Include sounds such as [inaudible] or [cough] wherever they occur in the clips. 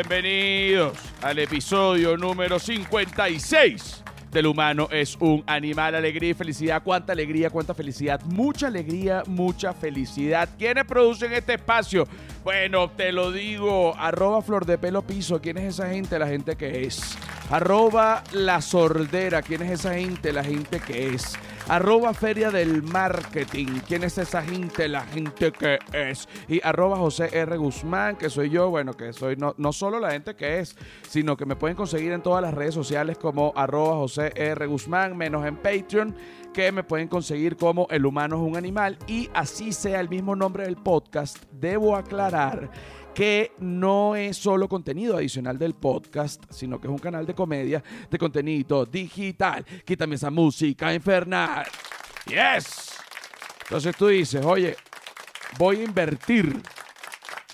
Bienvenidos al episodio número 56 del humano es un animal, alegría y felicidad. ¿Cuánta alegría, cuánta felicidad? Mucha alegría, mucha felicidad. ¿Quiénes producen este espacio? Bueno, te lo digo, arroba flor de pelo piso. ¿Quién es esa gente? La gente que es. Arroba la sordera. ¿Quién es esa gente? La gente que es. Arroba Feria del Marketing. ¿Quién es esa gente? La gente que es. Y arroba José R. Guzmán, que soy yo. Bueno, que soy no, no solo la gente que es, sino que me pueden conseguir en todas las redes sociales como arroba José R. Guzmán, menos en Patreon, que me pueden conseguir como El Humano es un Animal. Y así sea el mismo nombre del podcast, debo aclarar que no es solo contenido adicional del podcast, sino que es un canal de comedia de contenido digital. Quítame esa música infernal. Yes. Entonces tú dices, oye, voy a invertir.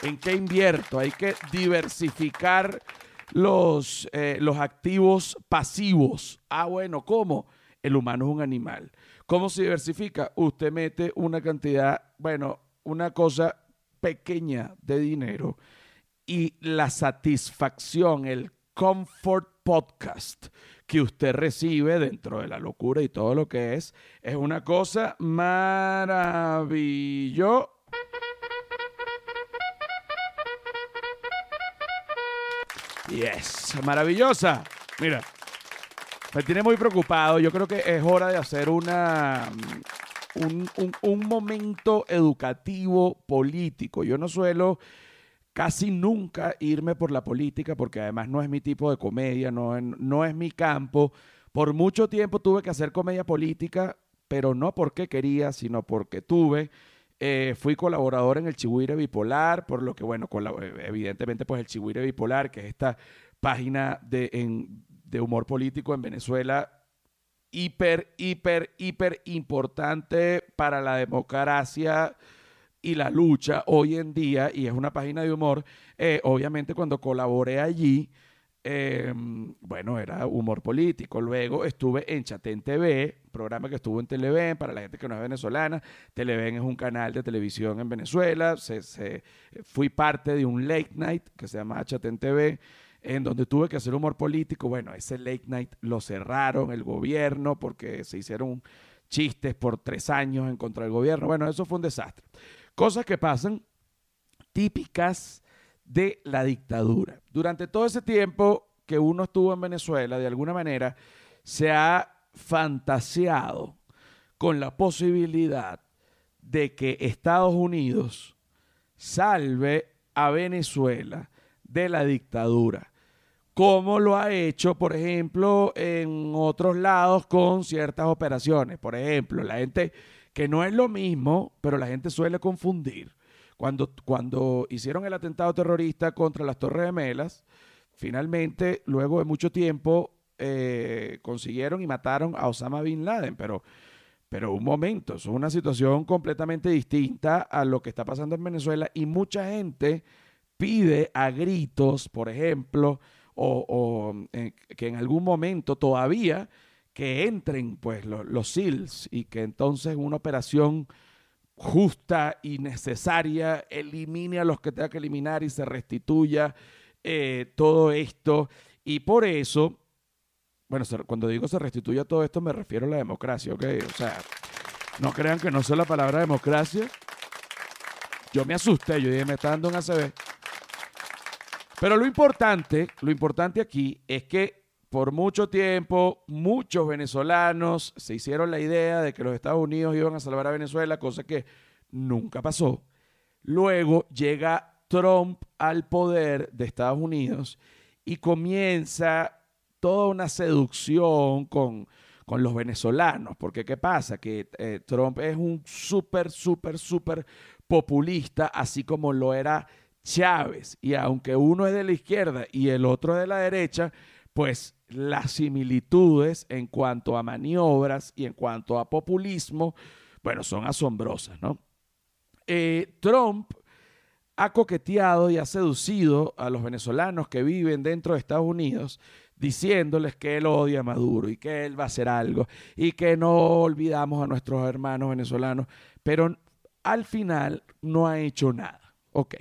¿En qué invierto? Hay que diversificar los, eh, los activos pasivos. Ah, bueno, ¿cómo? El humano es un animal. ¿Cómo se diversifica? Usted mete una cantidad, bueno, una cosa pequeña de dinero y la satisfacción, el comfort podcast que usted recibe dentro de la locura y todo lo que es, es una cosa maravillosa. Yes, maravillosa. Mira, me tiene muy preocupado. Yo creo que es hora de hacer una, un, un, un, momento educativo político. Yo no suelo casi nunca irme por la política porque además no es mi tipo de comedia, no, no es mi campo. Por mucho tiempo tuve que hacer comedia política, pero no porque quería, sino porque tuve. Eh, fui colaborador en el Chihuire Bipolar, por lo que, bueno, evidentemente, pues el Chihuire Bipolar, que es esta página de, en, de humor político en Venezuela, hiper, hiper, hiper importante para la democracia y la lucha hoy en día, y es una página de humor. Eh, obviamente, cuando colaboré allí, eh, bueno, era humor político. Luego estuve en Chatén TV, programa que estuvo en Televen, para la gente que no es venezolana. Televen es un canal de televisión en Venezuela. Se, se, fui parte de un late night que se llama Chatén TV, en donde tuve que hacer humor político. Bueno, ese late night lo cerraron el gobierno porque se hicieron chistes por tres años en contra del gobierno. Bueno, eso fue un desastre. Cosas que pasan típicas de la dictadura. Durante todo ese tiempo que uno estuvo en Venezuela, de alguna manera, se ha fantaseado con la posibilidad de que Estados Unidos salve a Venezuela de la dictadura, como lo ha hecho, por ejemplo, en otros lados con ciertas operaciones. Por ejemplo, la gente, que no es lo mismo, pero la gente suele confundir cuando, cuando hicieron el atentado terrorista contra las Torres Gemelas, finalmente, luego de mucho tiempo, eh, consiguieron y mataron a Osama Bin Laden, pero, pero un momento, es una situación completamente distinta a lo que está pasando en Venezuela y mucha gente pide a gritos, por ejemplo, o, eh, que en algún momento todavía que entren pues los, los SEALs y que entonces una operación justa y necesaria, elimine a los que tenga que eliminar y se restituya eh, todo esto. Y por eso, bueno, cuando digo se restituya todo esto me refiero a la democracia, ¿ok? O sea, no crean que no sé la palabra democracia. Yo me asusté, yo dije, me está dando un ACB. Pero lo importante, lo importante aquí es que por mucho tiempo muchos venezolanos se hicieron la idea de que los Estados Unidos iban a salvar a Venezuela, cosa que nunca pasó. Luego llega Trump al poder de Estados Unidos y comienza toda una seducción con, con los venezolanos, porque ¿qué pasa? Que eh, Trump es un súper, súper, súper populista, así como lo era Chávez, y aunque uno es de la izquierda y el otro de la derecha, pues las similitudes en cuanto a maniobras y en cuanto a populismo, bueno, son asombrosas, ¿no? Eh, Trump ha coqueteado y ha seducido a los venezolanos que viven dentro de Estados Unidos diciéndoles que él odia a Maduro y que él va a hacer algo y que no olvidamos a nuestros hermanos venezolanos, pero al final no ha hecho nada. Ok.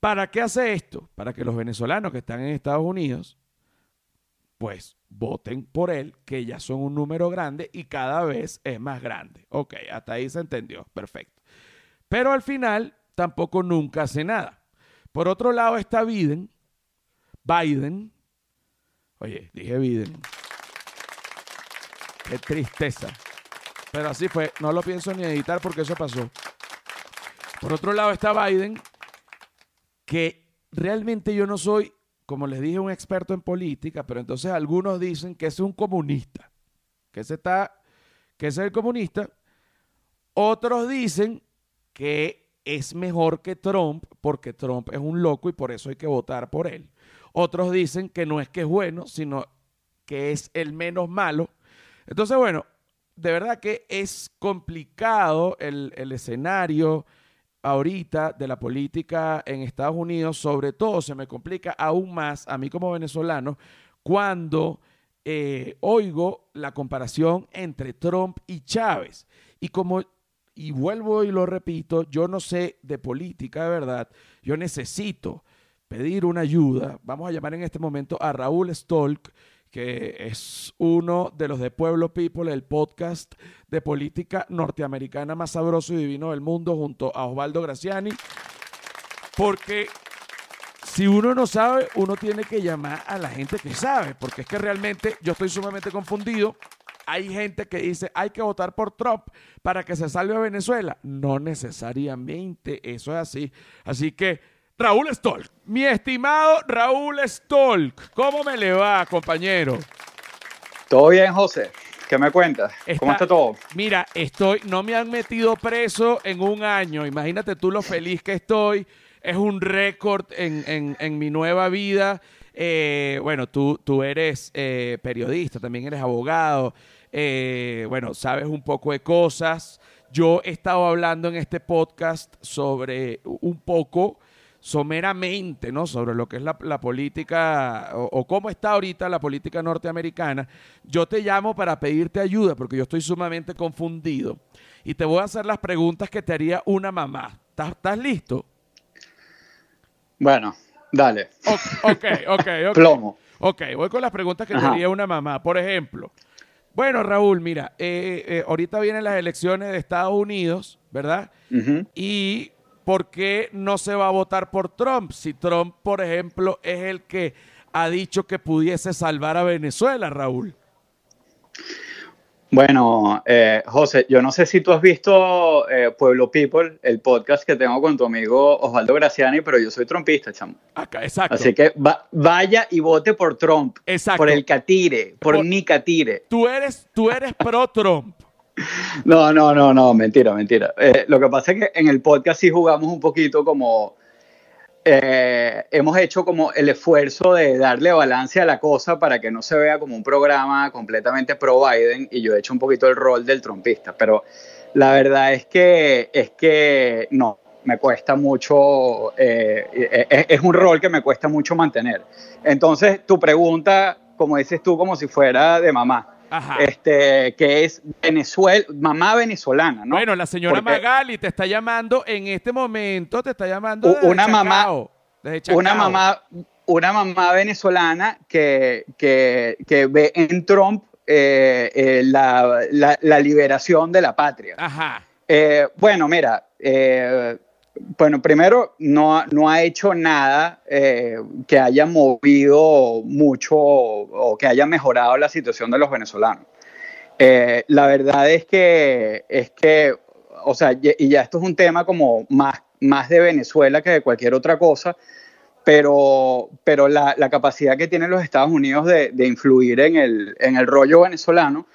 ¿Para qué hace esto? Para que los venezolanos que están en Estados Unidos, pues voten por él, que ya son un número grande y cada vez es más grande. Ok, hasta ahí se entendió, perfecto. Pero al final tampoco nunca hace nada. Por otro lado está Biden, Biden, oye, dije Biden, qué tristeza. Pero así fue, no lo pienso ni editar porque eso pasó. Por otro lado está Biden, que realmente yo no soy, como les dije, un experto en política, pero entonces algunos dicen que es un comunista, que ese está, que es el comunista. Otros dicen que es mejor que Trump porque Trump es un loco y por eso hay que votar por él. Otros dicen que no es que es bueno, sino que es el menos malo. Entonces, bueno, de verdad que es complicado el, el escenario ahorita de la política en Estados Unidos, sobre todo se me complica aún más a mí como venezolano cuando eh, oigo la comparación entre Trump y Chávez. Y como, y vuelvo y lo repito, yo no sé de política de verdad, yo necesito pedir una ayuda, vamos a llamar en este momento a Raúl Stolk, que es uno de los de Pueblo People, el podcast de política norteamericana más sabroso y divino del mundo, junto a Osvaldo Graciani. Porque si uno no sabe, uno tiene que llamar a la gente que sabe, porque es que realmente yo estoy sumamente confundido. Hay gente que dice hay que votar por Trump para que se salve a Venezuela. No necesariamente, eso es así. Así que Raúl Stolk. Mi estimado Raúl Stolk, ¿cómo me le va, compañero? Todo bien, José. ¿Qué me cuentas? ¿Cómo está todo? Mira, estoy, no me han metido preso en un año. Imagínate tú lo feliz que estoy. Es un récord en, mi nueva vida. Eh, bueno, tú, tú eres eh, periodista, también eres abogado. Eh, bueno, sabes un poco de cosas. Yo he estado hablando en este podcast sobre un poco someramente, ¿no? Sobre lo que es la, política o, cómo está ahorita la política norteamericana, yo te llamo para pedirte ayuda porque yo estoy sumamente confundido y te voy a hacer las preguntas que te haría una mamá. ¿Estás, listo? Bueno, dale. ok, ok, ok. Plomo. Ok, voy con las preguntas que te haría una mamá. Por ejemplo, bueno, Raúl, mira, eh, eh, ahorita vienen las elecciones de Estados Unidos, ¿verdad? Y ¿por qué no se va a votar por Trump? Si Trump, por ejemplo, es el que ha dicho que pudiese salvar a Venezuela, Raúl. Bueno, eh, José, yo no sé si tú has visto eh, Pueblo People, el podcast que tengo con tu amigo Osvaldo Graciani, pero yo soy trompista, chamo. Acá, exacto. Así que vaya y vote por Trump. Exacto. Por el Catire, por, por ni Catire. Tú eres, tú eres pro Trump. No, no, no, no, mentira, mentira. Eh, lo que pasa es que en el podcast sí jugamos un poquito como... Eh, hemos hecho como el esfuerzo de darle balance a la cosa para que no se vea como un programa completamente pro Biden y yo he hecho un poquito el rol del trompista, pero la verdad es que es que no, me cuesta mucho, eh, es, un rol que me cuesta mucho mantener. Entonces, tu pregunta, como dices tú, como si fuera de mamá este, que es Venezuela, mamá venezolana, ¿no? Bueno, la señora Magali te está llamando en este momento, te está llamando una mamá, una mamá, una mamá venezolana que, que, que ve en Trump eh, eh, la, la, liberación de la patria. Ajá. Eh, bueno, mira, bueno, primero, no, no ha hecho nada eh, que haya movido mucho o, que haya mejorado la situación de los venezolanos. Eh, la verdad es que, es que, o sea, y ya esto es un tema como más, más de Venezuela que de cualquier otra cosa, pero, pero la, la capacidad que tienen los Estados Unidos de, de influir en el, en el rollo venezolano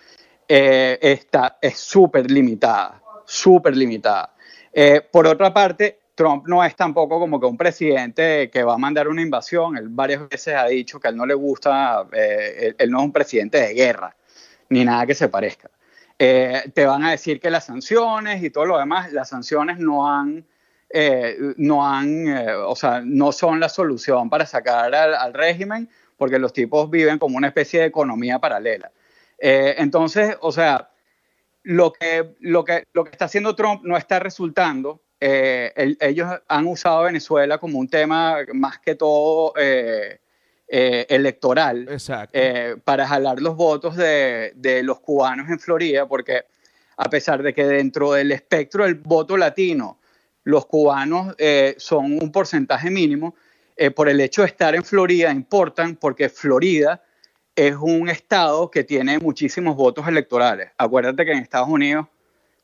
eh, está, es súper limitada, súper limitada. Eh, por otra parte, Trump no es tampoco como que un presidente que va a mandar una invasión. Él varias veces ha dicho que a él no le gusta, eh, él, no es un presidente de guerra, ni nada que se parezca. Eh, te van a decir que las sanciones y todo lo demás, las sanciones no han, no han, o sea, no son la solución para sacar al, al, régimen, porque los tipos viven como una especie de economía paralela. entonces, o sea, lo que, lo, que, lo que está haciendo Trump no está resultando. Ellos han usado Venezuela como un tema más que todo electoral para jalar los votos de, de los cubanos en Florida, porque a pesar de que dentro del espectro del voto latino los cubanos eh, son un porcentaje mínimo, eh, por el hecho de estar en Florida importan porque Florida es un estado que tiene muchísimos votos electorales. Acuérdate que en Estados Unidos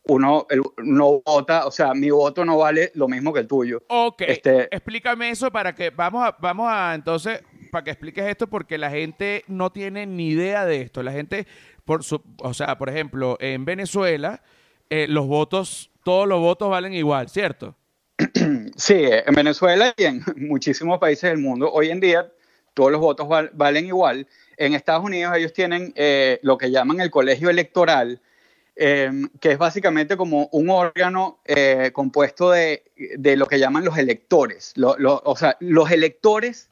uno no vota, o sea, mi voto no vale lo mismo que el tuyo. Ok, este, explícame eso para que vamos a, vamos a entonces, para que expliques esto porque la gente no tiene ni idea de esto. La gente, por su, o sea, por ejemplo, en Venezuela, eh, los votos todos los votos valen igual, ¿cierto? [clears throat] Sí, en Venezuela y en [laughs] muchísimos países del mundo, hoy en día todos los votos valen igual. En Estados Unidos ellos tienen eh, lo que llaman el colegio electoral, em, que es básicamente como un órgano eh, compuesto de, lo que llaman los electores. o sea, los electores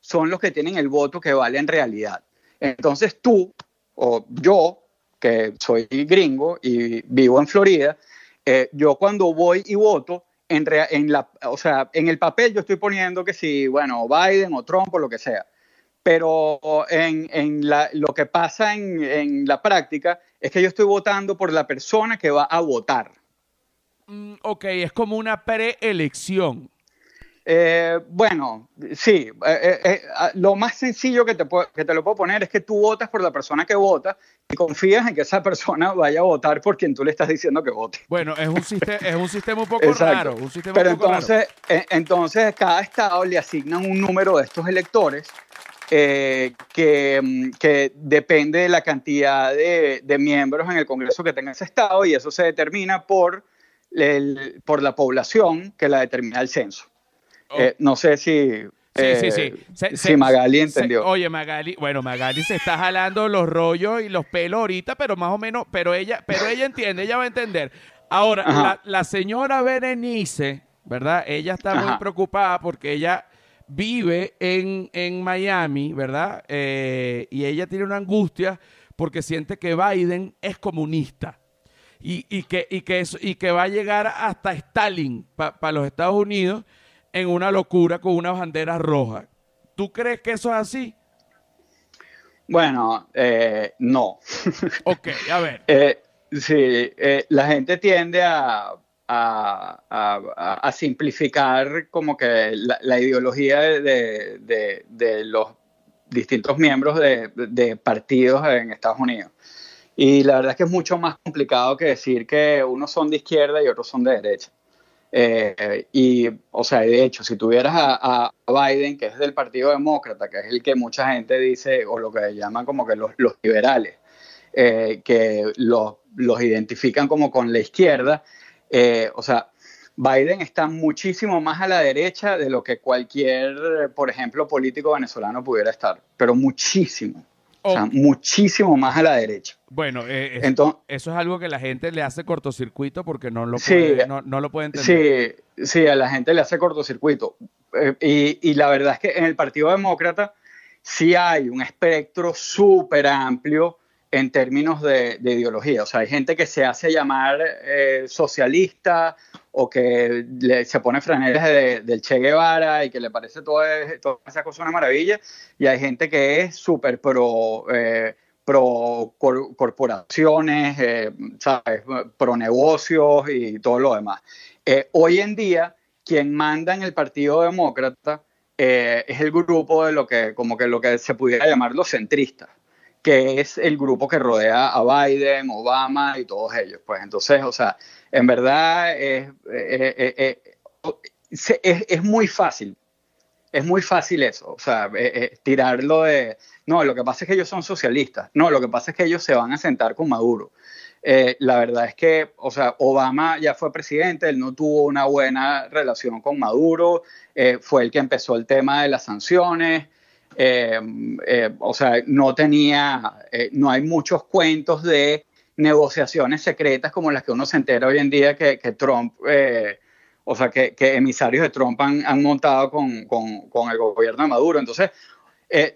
son los que tienen el voto que vale en realidad. Entonces tú o yo, que soy gringo y vivo en Florida, eh, yo cuando voy y voto, en, la, o sea, en el papel yo estoy poniendo que si, bueno, Biden o Trump o lo que sea. Pero en, en la, lo que pasa en, en, la práctica es que yo estoy votando por la persona que va a votar. Mm, ok, es como una preelección. Eh, bueno, sí, eh, eh, lo más sencillo que te, que te lo puedo poner es que tú votas por la persona que vota y confías en que esa persona vaya a votar por quien tú le estás diciendo que vote. Bueno, es un, sistema, es un sistema un poco raro. Un sistema Pero entonces, entonces, cada estado le asignan un número de estos electores que, que, depende de la cantidad de, de, miembros en el Congreso que tenga ese estado y eso se determina por, el, por la población que la determina el censo. Eh, no sé si, sí, sí, sí. si Magali entendió. oye, Magali, bueno, Magali se está jalando los rollos y los pelos ahorita, pero más o menos, pero ella, pero ella entiende, ella va a entender. Ahora, la, señora Berenice, ¿verdad? Ella está muy preocupada porque ella vive en, en Miami, ¿verdad? Eh, y ella tiene una angustia porque siente que Biden es comunista. Y, y que, y, que, y que va a llegar hasta Stalin para los Estados Unidos en una locura con una bandera roja. ¿Tú crees que eso es así? Bueno, eh, no. [laughs] Ok, a ver. Eh, sí, eh, la gente tiende a, a, simplificar como que la, ideología de, los distintos miembros de, partidos en Estados Unidos. Y la verdad es que es mucho más complicado que decir que unos son de izquierda y otros son de derecha. Eh, y, o sea, de hecho, si tuvieras a, Biden, que es del Partido Demócrata, que es el que mucha gente dice, o lo que llaman como que los, liberales, eh, que los, los, identifican como con la izquierda, eh, o sea, Biden está muchísimo más a la derecha de lo que cualquier, por ejemplo, político venezolano pudiera estar, pero muchísimo. O sea, muchísimo más a la derecha. Bueno, eh, eso es algo que la gente le hace cortocircuito porque no lo, puede, no, lo puede entender. Sí, sí, a la gente le hace cortocircuito. Eh, y, y, la verdad es que en el Partido Demócrata sí hay un espectro súper amplio en términos de, ideología. O sea, hay gente que se hace llamar eh, socialista o que se pone franelas del Che Guevara y que le parece toda, toda esa cosa una maravilla. Y hay gente que es súper pro, eh, pro corporaciones, eh, ¿sabes? pro negocios y todo lo demás. hoy en día, quien manda en el Partido Demócrata es el grupo de lo que, como que lo que se pudiera llamar los centristas que es el grupo que rodea a Biden, Obama y todos ellos. Pues entonces, o sea, en verdad es, eh, eh, eh, es, muy fácil. Es muy fácil eso, o sea, tirarlo de, no, lo que pasa es que ellos son socialistas, no, lo que pasa es que ellos se van a sentar con Maduro. la verdad es que, o sea, Obama ya fue presidente, él no tuvo una buena relación con Maduro, fue el que empezó el tema de las sanciones, eh, eh, o sea, no tenía, eh, no hay muchos cuentos de negociaciones secretas como las que uno se entera hoy en día que, Trump, o sea, que, emisarios de Trump han, montado con, con, el gobierno de Maduro. Entonces,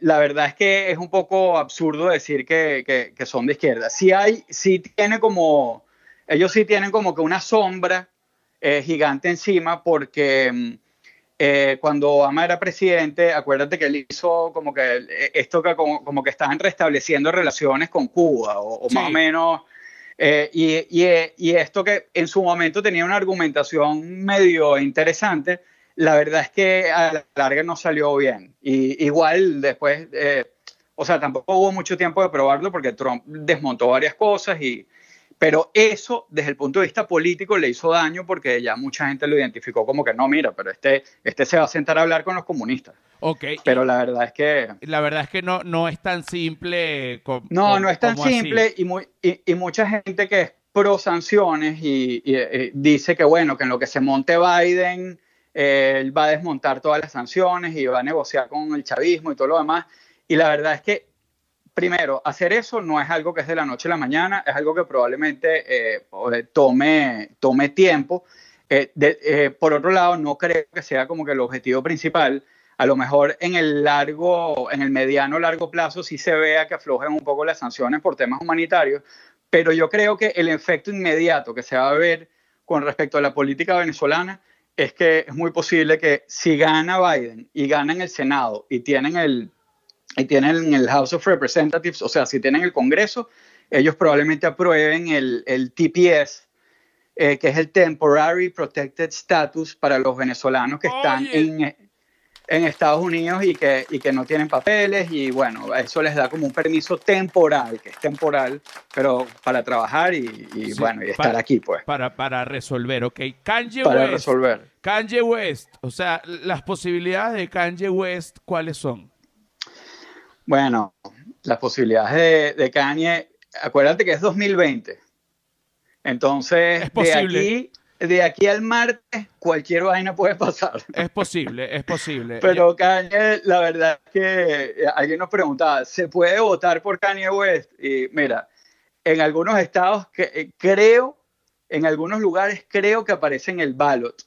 la verdad es que es un poco absurdo decir que, que, son de izquierda. Sí hay, sí tiene como, ellos sí tienen como que una sombra gigante encima porque mm, eh, cuando Obama era presidente, acuérdate que él hizo como que eh, esto que como, que estaban restableciendo relaciones con Cuba, o, más o menos. Eh, y, y, esto que en su momento tenía una argumentación medio interesante, la verdad es que a la larga no salió bien. Y igual después, o sea, tampoco hubo mucho tiempo de probarlo porque Trump desmontó varias cosas y, pero eso, desde el punto de vista político, le hizo daño porque ya mucha gente lo identificó como que no, mira, pero este, este se va a sentar a hablar con los comunistas. Ok. Pero la verdad es que... La verdad es que no, no es tan simple. como no, no es tan simple y, muy, y, mucha gente que es pro sanciones y, dice que, bueno, que en lo que se monte Biden, él va a desmontar todas las sanciones y va a negociar con el chavismo y todo lo demás. Y la verdad es que primero, hacer eso no es algo que es de la noche a la mañana, es algo que probablemente eh, tome, tome tiempo. Eh, eh, por otro lado, no creo que sea como que el objetivo principal. A lo mejor en el largo, en el mediano largo plazo sí se vea que aflojen un poco las sanciones por temas humanitarios, pero yo creo que el efecto inmediato que se va a ver con respecto a la política venezolana es que es muy posible que si gana Biden y gana en el Senado y tienen el y tienen el House of Representatives, o sea, si tienen el Congreso, ellos probablemente aprueben el, el TPS, eh, que es el Temporary Protected Status para los venezolanos que están en, en, Estados Unidos y que, y que no tienen papeles. Y bueno, eso les da como un permiso temporal, que es temporal, pero para trabajar y, y bueno, y estar aquí, pues. Para, para resolver, ok. Kanye para resolver. Kanye West, o sea, las posibilidades de Kanye West, ¿cuáles son? Bueno, las posibilidades de, de Kanye, acuérdate que es 2020. Entonces, de aquí, de aquí al martes, cualquier vaina puede pasar. Es posible, es posible. Pero Kanye, la verdad es que eh, alguien nos preguntaba, ¿se puede votar por Kanye West? Y mira, en algunos estados que, eh, creo, en algunos lugares creo que aparece en el ballot.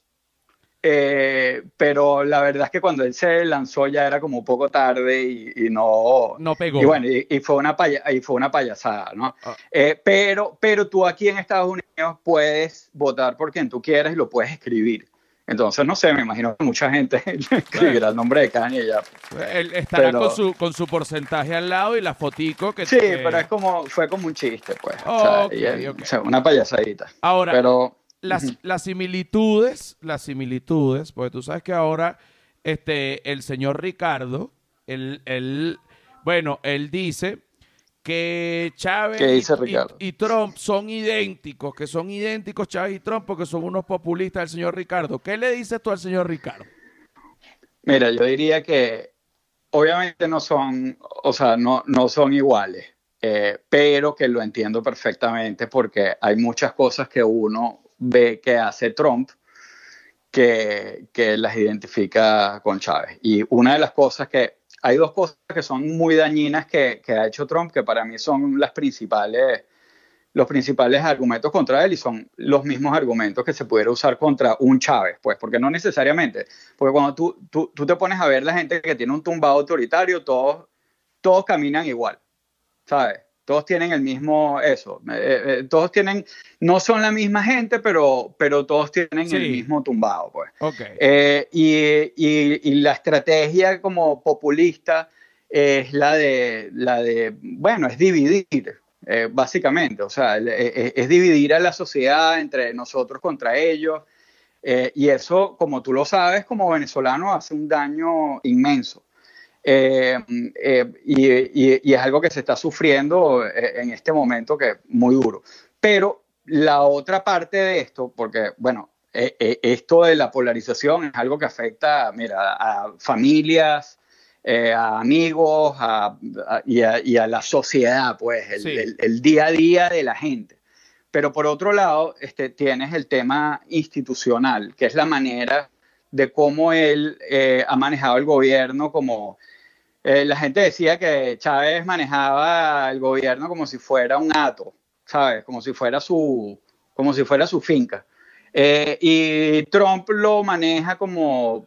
Eh, pero la verdad es que cuando él se lanzó ya era como un poco tarde y, no... No pegó. Y bueno, y, fue, una y fue una payasada, ¿no? Ah. Eh, pero, pero tú aquí en Estados Unidos puedes votar por quien tú quieras y lo puedes escribir. Entonces, no sé, me imagino que mucha gente [laughs] escribirá el nombre de Kanye ya. Él estará con, su, con su porcentaje al lado y la fotico que... Sí, pero es como, fue como un chiste, pues. o sea, una payasadita. Ahora... Pero, las, similitudes, las similitudes, porque tú sabes que ahora este, el señor Ricardo, él, bueno, él dice que Chávez y, Trump son idénticos, que son idénticos Chávez y Trump porque son unos populistas del señor Ricardo. ¿Qué le dices tú al señor Ricardo? Mira, yo diría que obviamente no son, o sea, no, no son iguales, eh, pero que lo entiendo perfectamente porque hay muchas cosas que uno ve que hace Trump que, que las identifica con Chávez. Y una de las cosas que, hay dos cosas que son muy dañinas que, que ha hecho Trump, que para mí son las principales, los principales argumentos contra él y son los mismos argumentos que se pudiera usar contra un Chávez, pues, porque no necesariamente, porque cuando tú, tú, tú te pones a ver la gente que tiene un tumbado autoritario, todos, todos caminan igual, ¿sabes? Todos tienen el mismo eso. Eh, eh, eh, todos tienen, no son la misma gente, pero, pero todos tienen el mismo tumbado, pues. y, y, la estrategia como populista es la de, la de bueno, es dividir, básicamente. O sea, es, dividir a la sociedad entre nosotros contra ellos. y eso, como tú lo sabes, como venezolano, hace un daño inmenso. Eh, eh, y, es algo que se está sufriendo eh, en este momento que es muy duro. Pero la otra parte de esto, porque, bueno, esto de la polarización es algo que afecta, mira, a familias, a amigos y, a, la sociedad, pues, el, día a día de la gente. Pero por otro lado, este, tienes el tema institucional, que es la manera de cómo él ha manejado el gobierno como eh, la gente decía que Chávez manejaba el gobierno como si fuera un ato, ¿sabes? Como si fuera su, como si fuera su finca. Eh, y Trump lo maneja como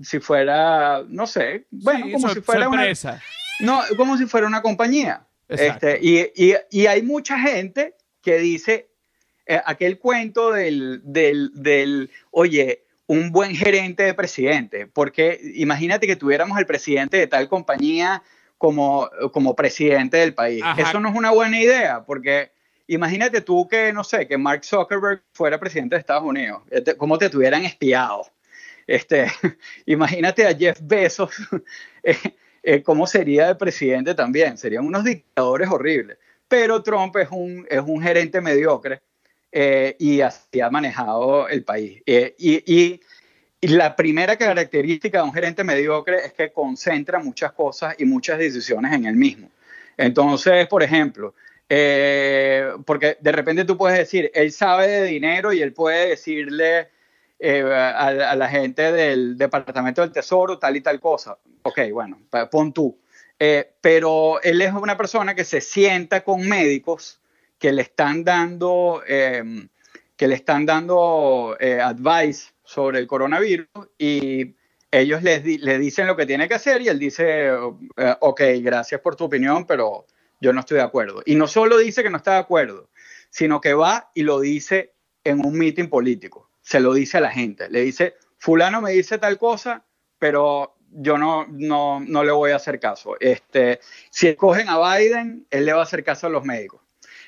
si fuera, no sé, bueno, como si fuera una empresa. No, como si fuera una compañía. Este, y, y, y, hay mucha gente que dice, eh, aquel cuento del, del, del, oye, un buen gerente de presidente, porque imagínate que tuviéramos el presidente de tal compañía como, como presidente del país. Eso no es una buena idea, porque imagínate tú que, no sé, que Mark Zuckerberg fuera presidente de Estados Unidos, este, cómo te tuvieran espiado. Este, [laughs] imagínate a Jeff Bezos, [laughs] eh, eh, cómo sería de presidente también. Serían unos dictadores horribles. Pero Trump es un, es un gerente mediocre eh, y así ha manejado el país. Eh, y, la primera característica de un gerente mediocre es que concentra muchas cosas y muchas decisiones en él mismo. Entonces, por ejemplo, eh, porque de repente tú puedes decir, él sabe de dinero y él puede decirle a, a, la gente del Departamento del Tesoro tal y tal cosa. Ok, bueno, pon tú. pero él es una persona que se sienta con médicos que le están dando, eh, que le están dando eh, advice sobre el coronavirus y ellos le dicen lo que tiene que hacer y él dice, eh, ok, gracias por tu opinión, pero yo no estoy de acuerdo. Y no solo dice que no está de acuerdo, sino que va y lo dice en un meeting político. Se lo dice a la gente. Le dice, fulano me dice tal cosa, pero yo no, no, no le voy a hacer caso. Este, si escogen a Biden, él le va a hacer caso a los médicos.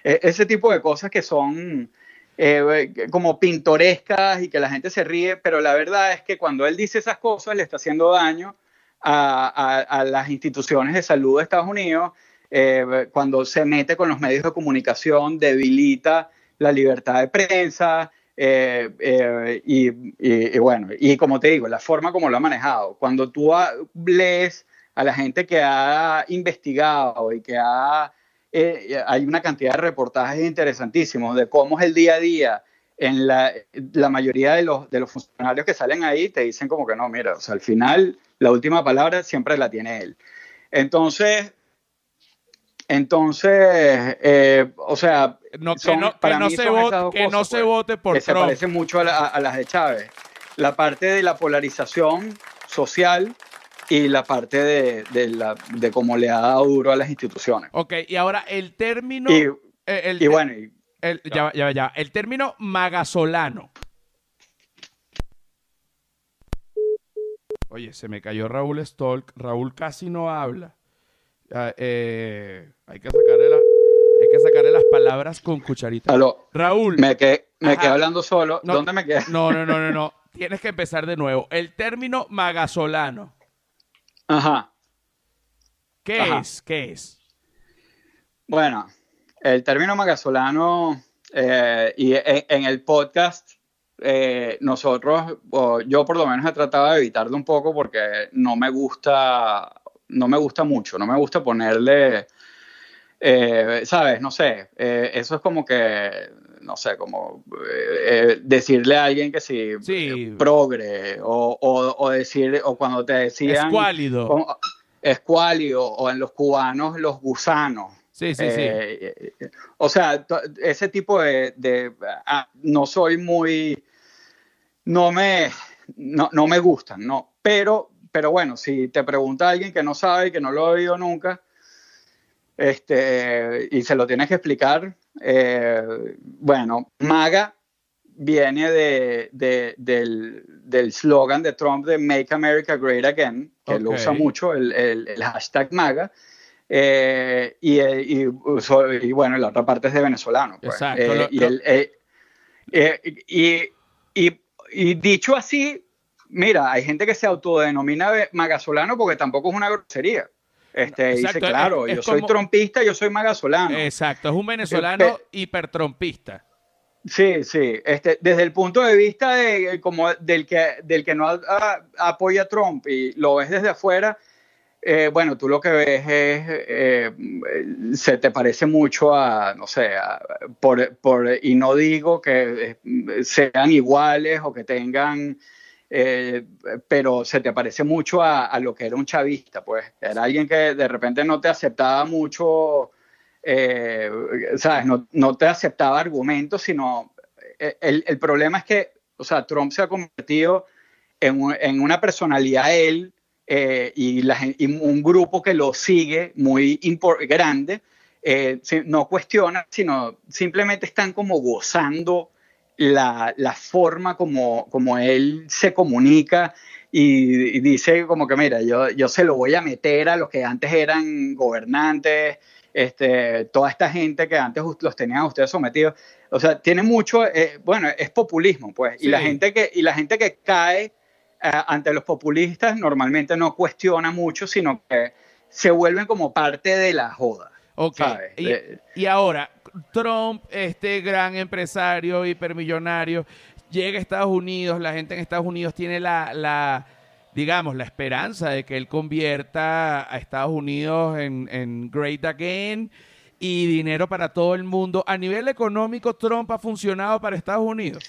E, ese tipo de cosas que son eh, como pintorescas y que la gente se ríe, pero la verdad es que cuando él dice esas cosas le está haciendo daño a, las instituciones de salud de Estados Unidos, eh, cuando se mete con los medios de comunicación, debilita la libertad de prensa. Eh, y, bueno, y como te digo, la forma como lo ha manejado. Cuando tú lees a la gente que ha investigado y que ha eh, hay una cantidad de reportajes interesantísimos de cómo es el día a día. En la, la mayoría de los, de los funcionarios que salen ahí te dicen como que no, mira, o sea, al final la última palabra siempre la tiene él. Entonces, entonces, eh, o sea, no, que, no, para no, se vote, que no se pues, vote por que se parecen mucho a, a, las de Chávez. La parte de la polarización social y la parte de, de, la, de cómo le ha dado duro a las instituciones. Ok, y ahora el término... Y, eh, el, bueno... el, ya, ya, ya. El término magasolano. Oye, se me cayó Raúl Stolk. Raúl casi no habla. Eh, hay, que sacarle hay que sacarle las palabras con cucharita. Aló. Raúl. Me quedé, me quedé hablando solo. ¿Dónde me quedé? No, no, no, no, no. Tienes que empezar de nuevo. El término magasolano. Ajá. ¿Qué es? ¿Qué es? Bueno, el término magasolano eh, y en, el podcast eh, nosotros, yo por lo menos he tratado de evitarlo un poco porque no me gusta, no me gusta mucho, no me gusta ponerle, eh, ¿sabes? No sé, eso es como que, no sé, como decirle a alguien que si sí. progre o, o, decir, o cuando te decían... Escuálido. Escuálido o en los cubanos los gusanos. Sí, sí, sí. O sea, ese tipo de... Ah, no soy muy... No me, no, no me gustan, ¿no? Pero, pero bueno, si te pregunta alguien que no sabe y que no lo ha oído nunca, este, y se lo tienes que explicar, eh, bueno, MAGA viene de, del slogan de Trump de Make America Great Again, que lo usa mucho, el, el, hashtag MAGA. Eh, y, y, y, bueno, la otra parte es de venezolano. Pues. Exacto. Eh, y, y, dicho así, mira, hay gente que se autodenomina magasolano porque tampoco es una grosería. Este, dice, claro, yo soy trompista, yo soy magasolano. Exacto, es un venezolano hipertrompista. Sí, sí. Este, desde el punto de vista de, como del, que, del que no apoya a Trump y lo ves desde afuera, eh, bueno, tú lo que ves es, eh, se te parece mucho a, no sé, por, por, y no digo que eh, sean iguales o que tengan, pero se te parece mucho a, a, lo que era un chavista, pues era alguien que de repente no te aceptaba mucho eh, ¿sabes? No, no, te aceptaba argumentos, sino eh, el, el, problema es que, o sea, Trump se ha convertido en, en una personalidad él eh, y, la, y, un grupo que lo sigue muy grande, eh, no cuestionan, sino simplemente están como gozando la, la forma como, como él se comunica y, dice como que, mira, yo, yo se lo voy a meter a los que antes eran gobernantes, este, toda esta gente que antes los tenían ustedes sometidos. O sea, tiene mucho, eh, bueno, es populismo, pues. Y, la gente que, y la gente que cae eh, ante los populistas normalmente no cuestiona mucho, sino que se vuelven como parte de la joda. Ok. Y, ahora, Trump, este gran empresario hipermillonario, llega a Estados Unidos, la gente en Estados Unidos tiene la, la digamos, la esperanza de que él convierta a Estados Unidos en, en great again y dinero para todo el mundo. A nivel económico, Trump ha funcionado para Estados Unidos.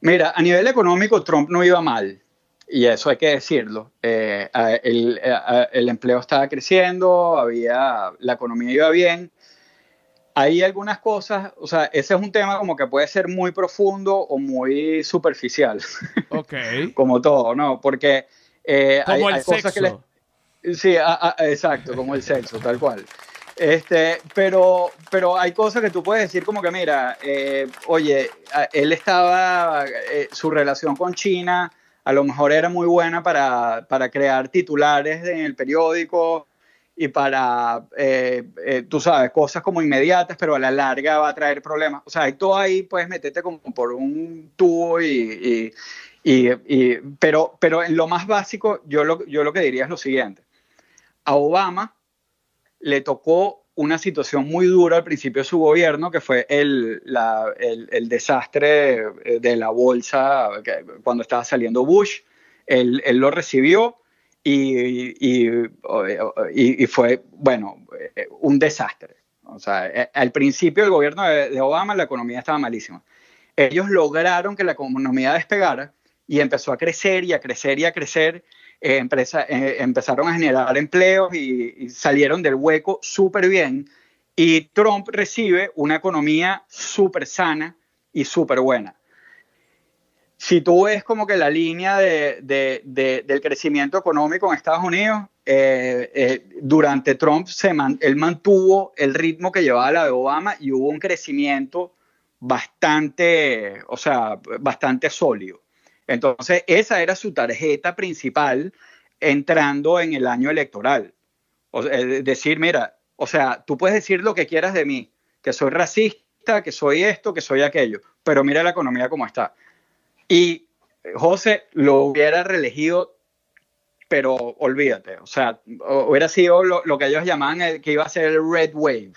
Mira, a nivel económico, Trump no iba mal y eso hay que decirlo. Eh, el, el, empleo estaba creciendo, había, la economía iba bien. Hay algunas cosas, o sea, ese es un tema como que puede ser muy profundo o muy superficial. [laughs] Ok. como todo, ¿no? Porque eh, como hay, el cosas sexo. que Sí, exacto, como el sexo, tal cual. Este, pero, pero hay cosas que tú puedes decir como que, mira, eh, oye, él estaba, su relación con China a lo mejor era muy buena para, para crear titulares en el periódico y para, eh, eh, tú sabes, cosas como inmediatas, pero a la larga va a traer problemas. O sea, todo ahí puedes meterte como por un tubo y, y, y, pero, pero en lo más básico, yo lo, yo lo que diría es lo siguiente. A Obama le tocó una situación muy dura al principio de su gobierno, que fue el, el, desastre eh, de la bolsa cuando estaba saliendo Bush. Él, él lo recibió y, y, fue, bueno, eh, un desastre. O sea, eh, al principio del gobierno de, Obama la economía estaba malísima. Ellos lograron que la economía despegara y empezó a crecer y a crecer y a crecer eh, empresa, eh, empezaron a generar empleos y, salieron del hueco súper bien. Y Trump recibe una economía súper sana y súper buena. Si tú ves como que la línea de, del crecimiento económico en Estados Unidos, eh, durante Trump se él mantuvo el ritmo que llevaba la de Obama y hubo un crecimiento bastante, o sea, bastante sólido. Entonces, esa era su tarjeta principal entrando en el año electoral. O decir, mira, o sea, tú puedes decir lo que quieras de mí, que soy racista, que soy esto, que soy aquello, pero mira la economía como está. Y José lo hubiera reelegido, pero olvídate, o sea, hubiera sido lo, lo que ellos llamaban que iba a ser el red wave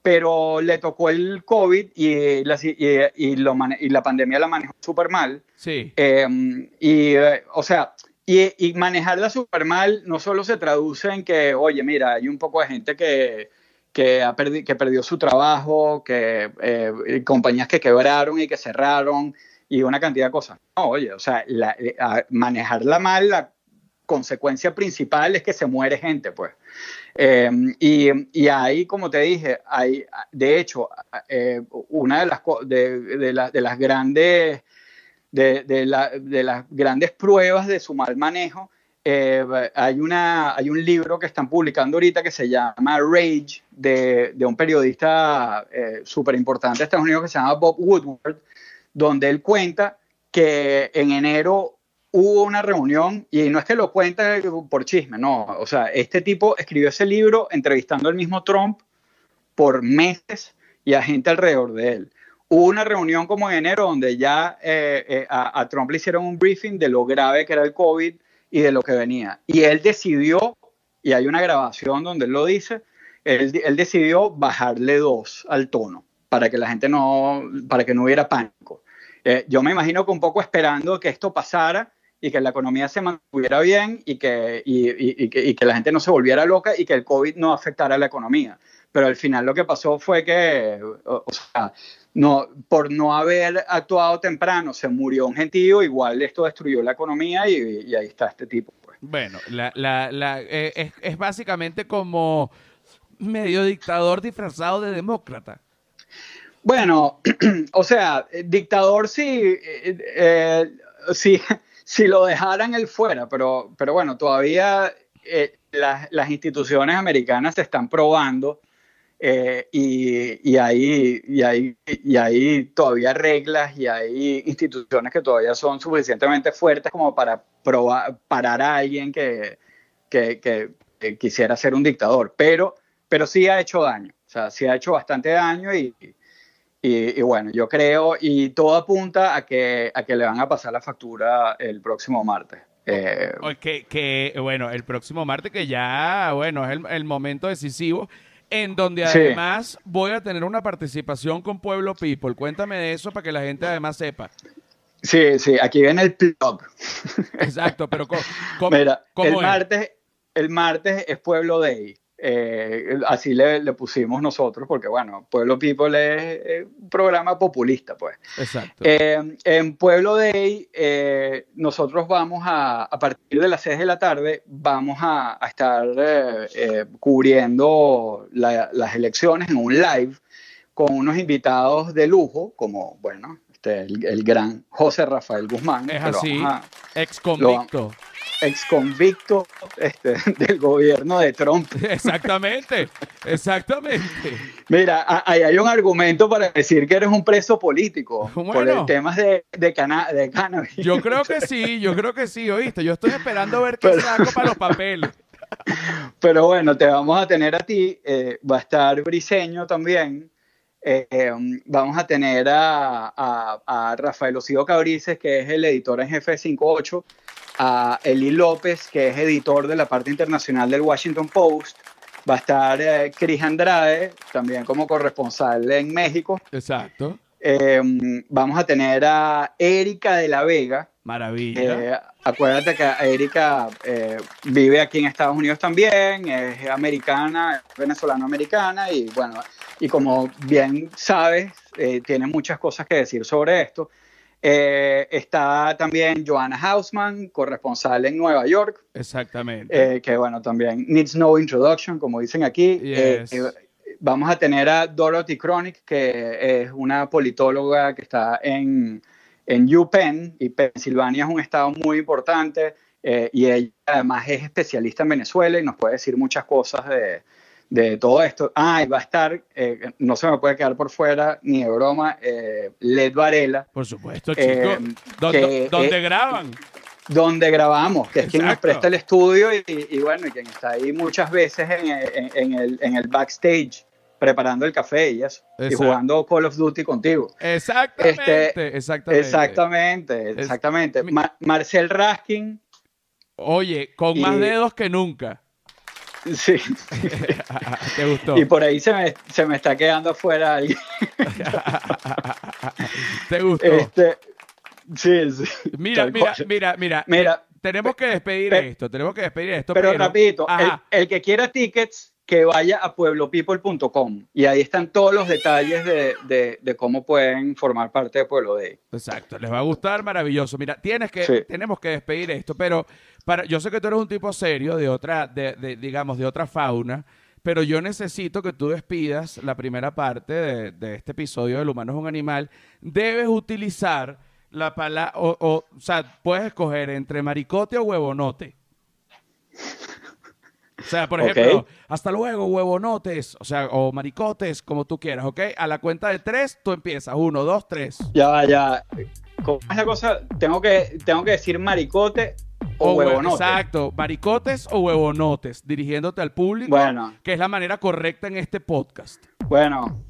pero le tocó el COVID y la, y, lo y la pandemia la manejó súper mal. Sí. Em, y, o sea, y, manejarla súper mal no solo se traduce en que, oye, mira, hay un poco de gente que, que, ha que perdió su trabajo, que eh, compañías que quebraron y que cerraron y una cantidad de cosas. No, oye, o sea, eh, manejarla mal, la consecuencia principal es que se muere gente, pues. Eh, y, y, ahí, como te dije, hay, de hecho, eh, una de las, de, de, de las grandes de, de, la, de, las grandes pruebas de su mal manejo, eh, hay, una, hay un libro que están publicando ahorita que se llama Rage, de, de un periodista súper importante de Estados Unidos que se llama Bob Woodward, donde él cuenta que en enero hubo una reunión y no es que lo cuente por chisme, no, o sea, este tipo escribió ese libro entrevistando al mismo Trump por meses y a gente alrededor de él. Hubo una reunión como en enero donde ya eh, eh, a, Trump le hicieron un briefing de lo grave que era el COVID y de lo que venía. Y él decidió, y hay una grabación donde él lo dice, él, decidió bajarle dos al tono para que la gente no, para que no hubiera pánico. Eh, yo me imagino que un poco esperando que esto pasara y que la economía se mantuviera bien y que, y, que, y que la gente no se volviera loca y que el COVID no afectara a la economía. Pero al final lo que pasó fue que, o, sea, no, por no haber actuado temprano se murió un gentío, igual esto destruyó la economía y, ahí está este tipo. Pues. Bueno, la, la, la, eh, es, es, básicamente como medio dictador disfrazado de demócrata. Bueno, [clears throat] o sea, dictador sí, eh, eh, sí, [laughs] si lo dejaran él fuera, pero, pero bueno, todavía eh, las, instituciones americanas se están probando eh, y, y, hay, y, hay, y hay todavía reglas y hay instituciones que todavía son suficientemente fuertes como para probar, parar a alguien que, que, que, quisiera ser un dictador, pero, pero sí ha hecho daño, o sea, sí ha hecho bastante daño y, y, bueno, yo creo, y todo apunta a que, a que le van a pasar la factura el próximo martes. Eh, que, que, bueno, el próximo martes que ya, bueno, es el momento decisivo en donde además voy a tener una participación con Pueblo People. Cuéntame de eso para que la gente además sepa. Sí, sí, aquí viene el plug. Exacto, pero [laughs] ¿cómo, Mira, el, martes, el martes es Pueblo Day. Eh, así le, pusimos nosotros, porque bueno, Pueblo People es, un programa populista, pues. Exacto. Eh, en Pueblo Day, eh, nosotros vamos a, a partir de las 6 de la tarde, vamos a, estar cubriendo las elecciones en un live con unos invitados de lujo, como, bueno, este, el, gran José Rafael Guzmán. Es así, ex convicto ex convicto este, [laughs] del gobierno de Trump. [laughs] Exactamente, exactamente. Mira, ahí hay un argumento para decir que eres un preso político por el tema de, de, de cannabis. Yo creo que sí, yo creo que sí, oíste. Yo estoy esperando ver qué saco para los papeles. [laughs] Pero bueno, te vamos a tener a ti, eh, va a estar Briseño también. Eh, vamos a tener a, a, Rafael Ocido Cabrices, que es el editor en jefe de 58 a Eli López, que es editor de la parte internacional del Washington Post. Va a estar eh, Chris Andrade, también como corresponsal en México. Exacto. Eh, vamos a tener a Erika de la Vega. Maravilla. Eh, acuérdate que Erika vive aquí en Estados Unidos también, es americana, venezolano-americana y bueno, y como bien sabes, tiene muchas cosas que decir sobre esto. Eh, está también Joanna Hausman, corresponsal en Nueva York. Exactamente. Eh, que bueno, también needs no introduction, como dicen aquí. Eh, vamos a tener a Dorothy Chronic, que es una politóloga que está en, en UPenn, y Pensilvania es un estado muy importante. y ella además es especialista en Venezuela y nos puede decir muchas cosas de, de todo esto. Ah, y va a estar, eh, no se me puede quedar por fuera ni de broma, eh, Led Varela. Por supuesto, eh, chicos. ¿Dónde, graban? Donde grabamos, que es quien nos presta el estudio y, bueno, y quien está ahí muchas veces en, el, en el backstage preparando el café y eso. Y jugando Call of Duty contigo. Exactamente, este, exactamente. Exactamente, exactamente. Marcel Raskin. Oye, con más dedos que nunca. Sí. [laughs] ¿Te gustó? Y por ahí se me, se me está quedando afuera alguien. [laughs] ¿Te gustó? Este, sí, sí. Mira, mira, mira, mira, mira. Tenemos que despedir esto, tenemos que despedir esto. Pero, rapidito, el, el, que quiera tickets, que vaya a pueblopeople.com y ahí están todos los detalles de, de, cómo pueden formar parte de Pueblo Day. Exacto, les va a gustar, maravilloso. Mira, tienes que, tenemos que despedir esto, pero para, yo sé que tú eres un tipo serio de otra, de, digamos, de otra fauna, pero yo necesito que tú despidas la primera parte de, de este episodio del humano es un animal. Debes utilizar la palabra, o, o, o sea, puedes escoger entre maricote o huevonote. O sea, por ejemplo, hasta luego, huevonotes, o sea, o maricotes, como tú quieras, ¿ok? A la cuenta de tres, tú empiezas. Uno, dos, tres. Ya, ya. ¿Cómo es la cosa? Tengo que, tengo que decir maricote o, huevonotes. Exacto, maricotes o huevonotes, dirigiéndote al público, bueno. que es la manera correcta en este podcast. Bueno,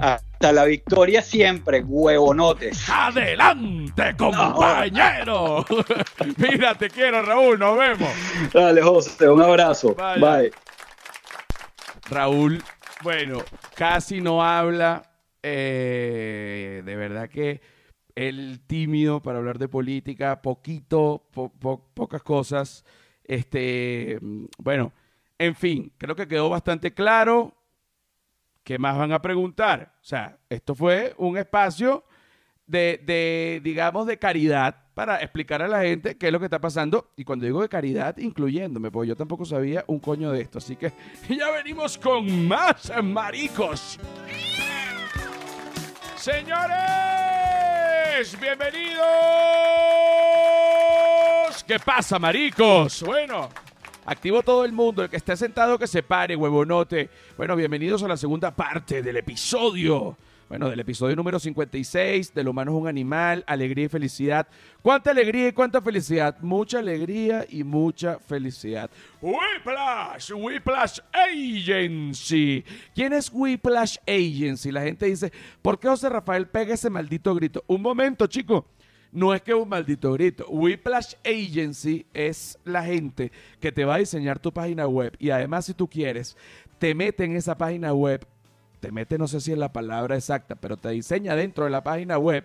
hasta la victoria siempre, huevonotes. ¡Adelante, compañero! [laughs] Mira, te quiero, Raúl, nos vemos. Dale, José, un abrazo. Bye. Raúl, bueno, casi no habla. Eh, de verdad que el tímido para hablar de política, poquito, pocas cosas. Este, bueno, en fin, creo que quedó bastante claro. ¿Qué más van a preguntar? O sea, esto fue un espacio de, digamos, de caridad para explicar a la gente qué es lo que está pasando. Y cuando digo de caridad, incluyéndome, porque yo tampoco sabía un coño de esto. Así que [laughs] ya venimos con más maricos. Señores, bienvenidos. ¿Qué pasa, maricos? Bueno. Activo todo el mundo, el que esté sentado que se pare, huevonote. Bueno, bienvenidos a la segunda parte del episodio. Bueno, del episodio número 56, del humano es un animal, alegría y felicidad. ¿Cuánta alegría y cuánta felicidad? Mucha alegría y mucha felicidad. Whiplash, Whiplash Agency. ¿Quién es Whiplash Agency? La gente dice, ¿por qué José Rafael pega ese maldito grito? Un momento, chico. No es que un maldito grito. Whiplash Agency es la gente que te va a diseñar tu página web y además si tú quieres, te mete en esa página web, te mete no sé si es la palabra exacta, pero te diseña dentro de la página web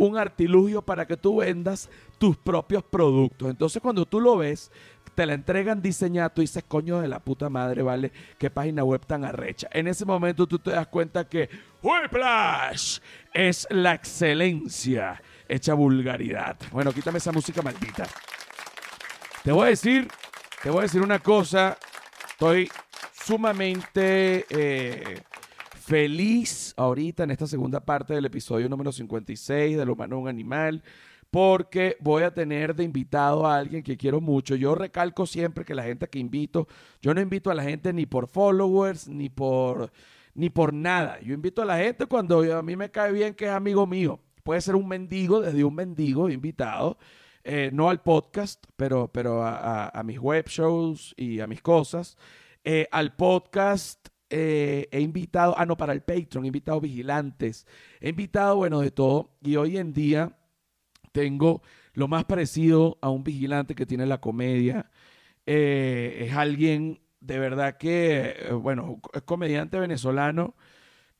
un artilugio para que tú vendas tus propios productos. Entonces cuando tú lo ves, te la entregan diseñada, tú dices, coño de la puta madre, ¿vale? Qué página web tan arrecha. En ese momento tú te das cuenta que Whiplash es la excelencia hecha vulgaridad. Bueno, quítame esa música maldita. Te voy a decir, te voy a decir una cosa. Estoy sumamente eh, feliz ahorita en esta segunda parte del episodio número 56 de Lo humano un animal. Porque voy a tener de invitado a alguien que quiero mucho. Yo recalco siempre que la gente que invito, yo no invito a la gente ni por followers, ni por, ni por nada. Yo invito a la gente cuando a mí me cae bien que es amigo mío puede ser un mendigo, desde un mendigo invitado, eh, no al podcast, pero, pero a, mis web shows y a mis cosas. Eh, al podcast eh, he invitado, ah, no, para el Patreon, he invitado vigilantes, he invitado, bueno, de todo. Y hoy en día tengo lo más parecido a un vigilante que tiene la comedia. es alguien de verdad que, bueno, es comediante venezolano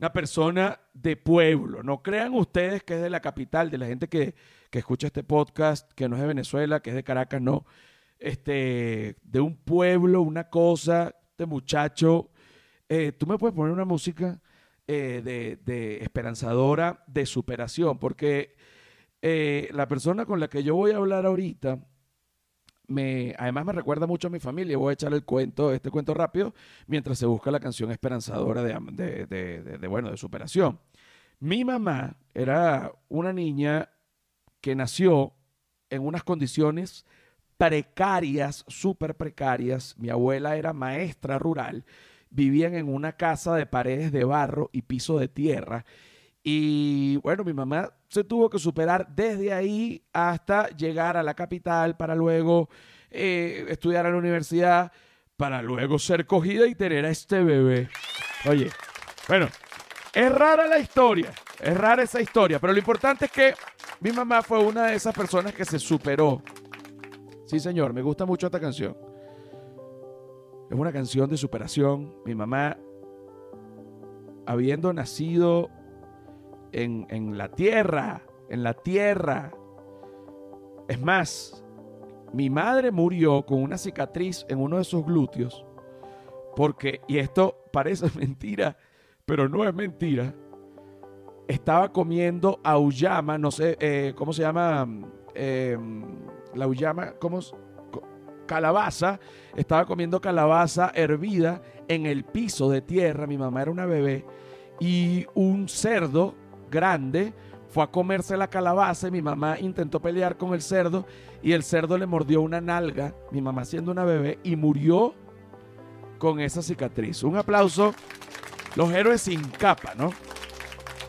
una persona de pueblo. No crean ustedes que es de la capital, de la gente que, escucha este podcast, que no es de Venezuela, que es de Caracas, no. Este, de un pueblo, una cosa, de muchacho. Eh, tú me puedes poner una música eh, de, esperanzadora, de superación, porque eh, la persona con la que yo voy a hablar ahorita además me recuerda mucho a mi familia. Voy a echar el cuento, este cuento rápido, mientras se busca la canción esperanzadora de, de, bueno, de superación. Mi mamá era una niña que nació en unas condiciones precarias, súper precarias. Mi abuela era maestra rural, vivían en una casa de paredes de barro y piso de tierra. Y bueno, mi mamá se tuvo que superar desde ahí hasta llegar a la capital para luego eh, estudiar a la universidad, para luego ser cogida y tener a este bebé. Oye, bueno, es rara la historia, es rara esa historia, pero lo importante es que mi mamá fue una de esas personas que se superó. Sí, señor, me gusta mucho esta canción. Es una canción de superación. Mi mamá, habiendo nacido en, la tierra, en la tierra. Es más, mi madre murió con una cicatriz en uno de sus glúteos, porque, y esto parece [laughs] mentira, pero no es mentira, estaba comiendo auyama, no sé, eh, ¿cómo se llama? Em, la auyama, ¿cómo? Calabaza, estaba comiendo calabaza hervida en el piso de tierra, mi mamá era una bebé, y un cerdo grande, fue a comerse la calabaza y mi mamá intentó pelear con el cerdo y el cerdo le mordió una nalga, mi mamá siendo una bebé, y murió con esa cicatriz. Un aplauso. Los héroes sin capa, ¿no?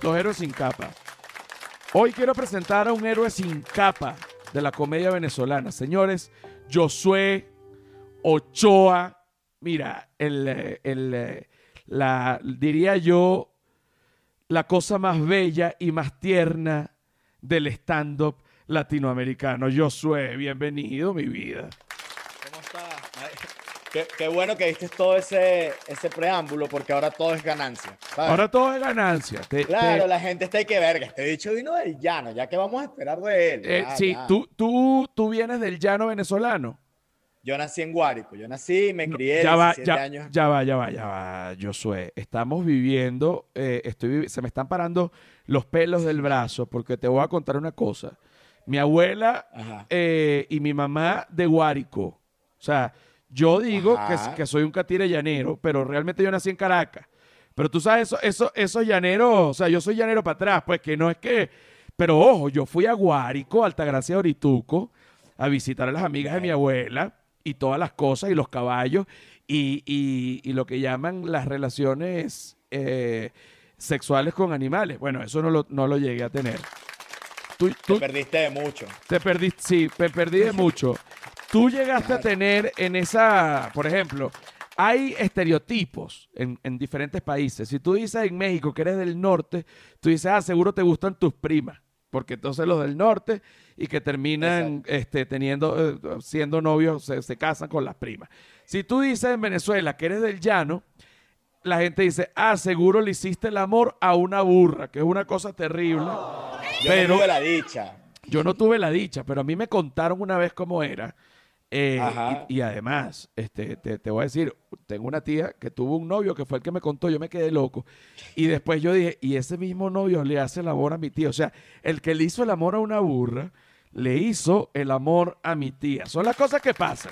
Los héroes sin capa. Hoy quiero presentar a un héroe sin capa de la comedia venezolana. Señores, Josué Ochoa. Mira, el, el, la, diría yo, la cosa más bella y más tierna del stand-up latinoamericano. Josué, bienvenido, mi vida. ¿Cómo estás? Qué, bueno que diste todo ese, ese preámbulo, porque ahora todo es ganancia. Ahora todo es ganancia. claro, la gente está ahí que verga. Este dicho vino del llano, ya que vamos a esperar de él. Eh, sí, Tú, tú, tú vienes del llano venezolano. Yo nací en Guárico, yo nací, me crié ya va, ya, años. Ya va, ya va, ya va, Josué. Estamos viviendo, eh, estoy, se me están parando los pelos del brazo porque te voy a contar una cosa. Mi abuela eh, y mi mamá de Guárico. O sea, yo digo que, que, soy un catire llanero, pero realmente yo nací en Caracas. Pero tú sabes, eso, eso, esos llaneros, o sea, yo soy llanero para atrás, pues que no es que... Pero ojo, yo fui a Guárico, Altagracia Orituco, a visitar a las amigas de mi abuela y todas las cosas y los caballos y, y- y lo que llaman las relaciones eh, sexuales con animales. Bueno, eso no lo, no lo llegué a tener. Tú, Te perdiste de mucho. te perdiste, sí, me perdí de mucho. Tú llegaste a tener en esa, por ejemplo, hay estereotipos en, en diferentes países. Si tú dices en México que eres del norte, tú dices, ah, seguro te gustan tus primas. Porque entonces los del norte y que terminan este, teniendo, eh, siendo novios, se, se casan con las primas. Si tú dices en Venezuela que eres del llano, la gente dice, ah, seguro le hiciste el amor a una burra, que es una cosa terrible. Yo Pero- no tuve la dicha. Yo no tuve la dicha, pero a mí me contaron una vez cómo era. Eh, y además, este, te, te voy a decir, tengo una tía que tuvo un novio que fue el que me contó, yo me quedé loco. Y después yo dije, y ese mismo novio le hace el amor a mi tía. O sea, el que le hizo el amor a una burra, le hizo el amor a mi tía. Son las cosas que pasan.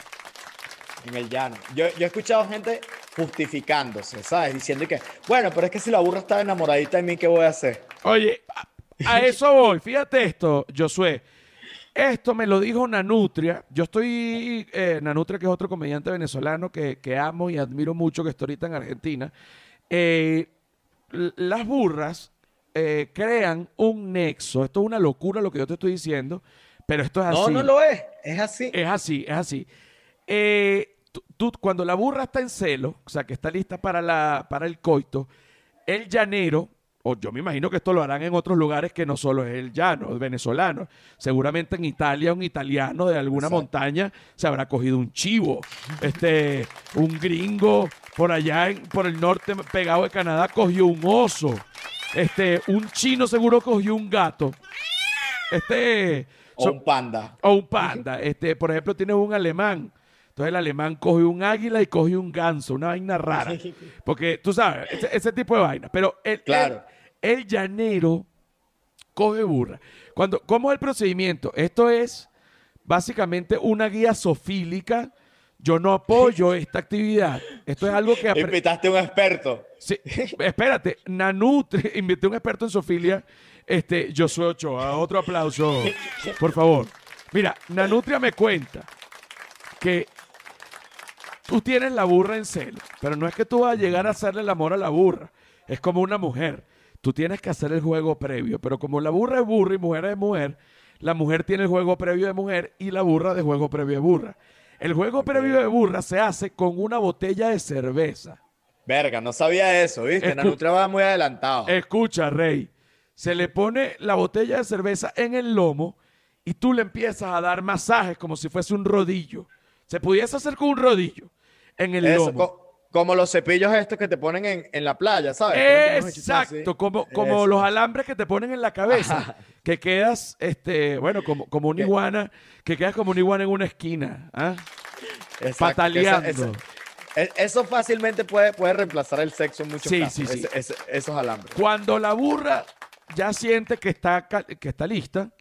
En el llano. Yo, yo he escuchado gente justificándose, ¿sabes? Diciendo que, bueno, pero es que si la burra está enamoradita de mí, ¿qué voy a hacer? Oye, a, a [laughs] eso voy. Fíjate esto, Josué. Esto me lo dijo Nanutria. Yo estoy, eh, Nanutria, que es otro comediante venezolano que, que amo y admiro mucho, que está ahorita en Argentina. Eh, las burras eh, crean un nexo. Esto es una locura lo que yo te estoy diciendo, pero esto es así. No, no lo es. Es así. Es así, es así. Eh, tú- tú- cuando la burra está en celo, o sea, que está lista para, la, para el coito, el llanero, o yo me imagino que esto lo harán en otros lugares que no solo es el llano, el venezolano. Seguramente en Italia un italiano de alguna Exacto. montaña se habrá cogido un chivo. Este, un gringo por allá en- por el norte pegado de Canadá cogió un oso. Este, un chino seguro cogió un gato. Este, O so- un panda. o un panda. Este, por ejemplo, tienes un alemán. Entonces el alemán coge un águila y coge un ganso, una vaina rara. [laughs] Porque tú sabes, ese, ese tipo de vaina. Pero el, Claro. el, el llanero coge burra. Cuando, ¿Cómo es el procedimiento? Esto es básicamente una guía sofílica. Yo no apoyo [laughs] esta actividad. Esto es algo que... Invitaste a un experto. Sí, espérate, Nanutri, [laughs] invité a un experto en sofilia, este, Josué Ochoa, otro aplauso, por favor. Mira, Nanutria me cuenta que tú tienes la burra en celo, pero no es que tú vas a llegar a hacerle el amor a la burra, es como una mujer. Tú tienes que hacer el juego previo, pero como la burra es burra y mujer es mujer, la mujer tiene el juego previo de mujer y la burra de juego previo de burra. El juego previo de burra se hace con una botella de cerveza. Verga, no sabía eso, ¿viste? Escu- Nanutria va muy adelantado. Escucha, Rey. Se le pone la botella de cerveza en el lomo y tú le empiezas a dar masajes como si fuese un rodillo. Se pudiese hacer con un rodillo en el Eso, lomo. co- como los cepillos estos que te ponen en, en la playa, ¿sabes? Exacto, como, como Eso. los alambres que te ponen en la cabeza, Ajá. que quedas, este, bueno, como, como una iguana, que quedas como una iguana en una esquina, ¿ah? Exacto, pataleando. que esa- esa- e- eso fácilmente puede, puede reemplazar el sexo en muchos Sí, casos. sí, sí. ese- esos alambres. Cuando la burra ya siente que está, que está lista,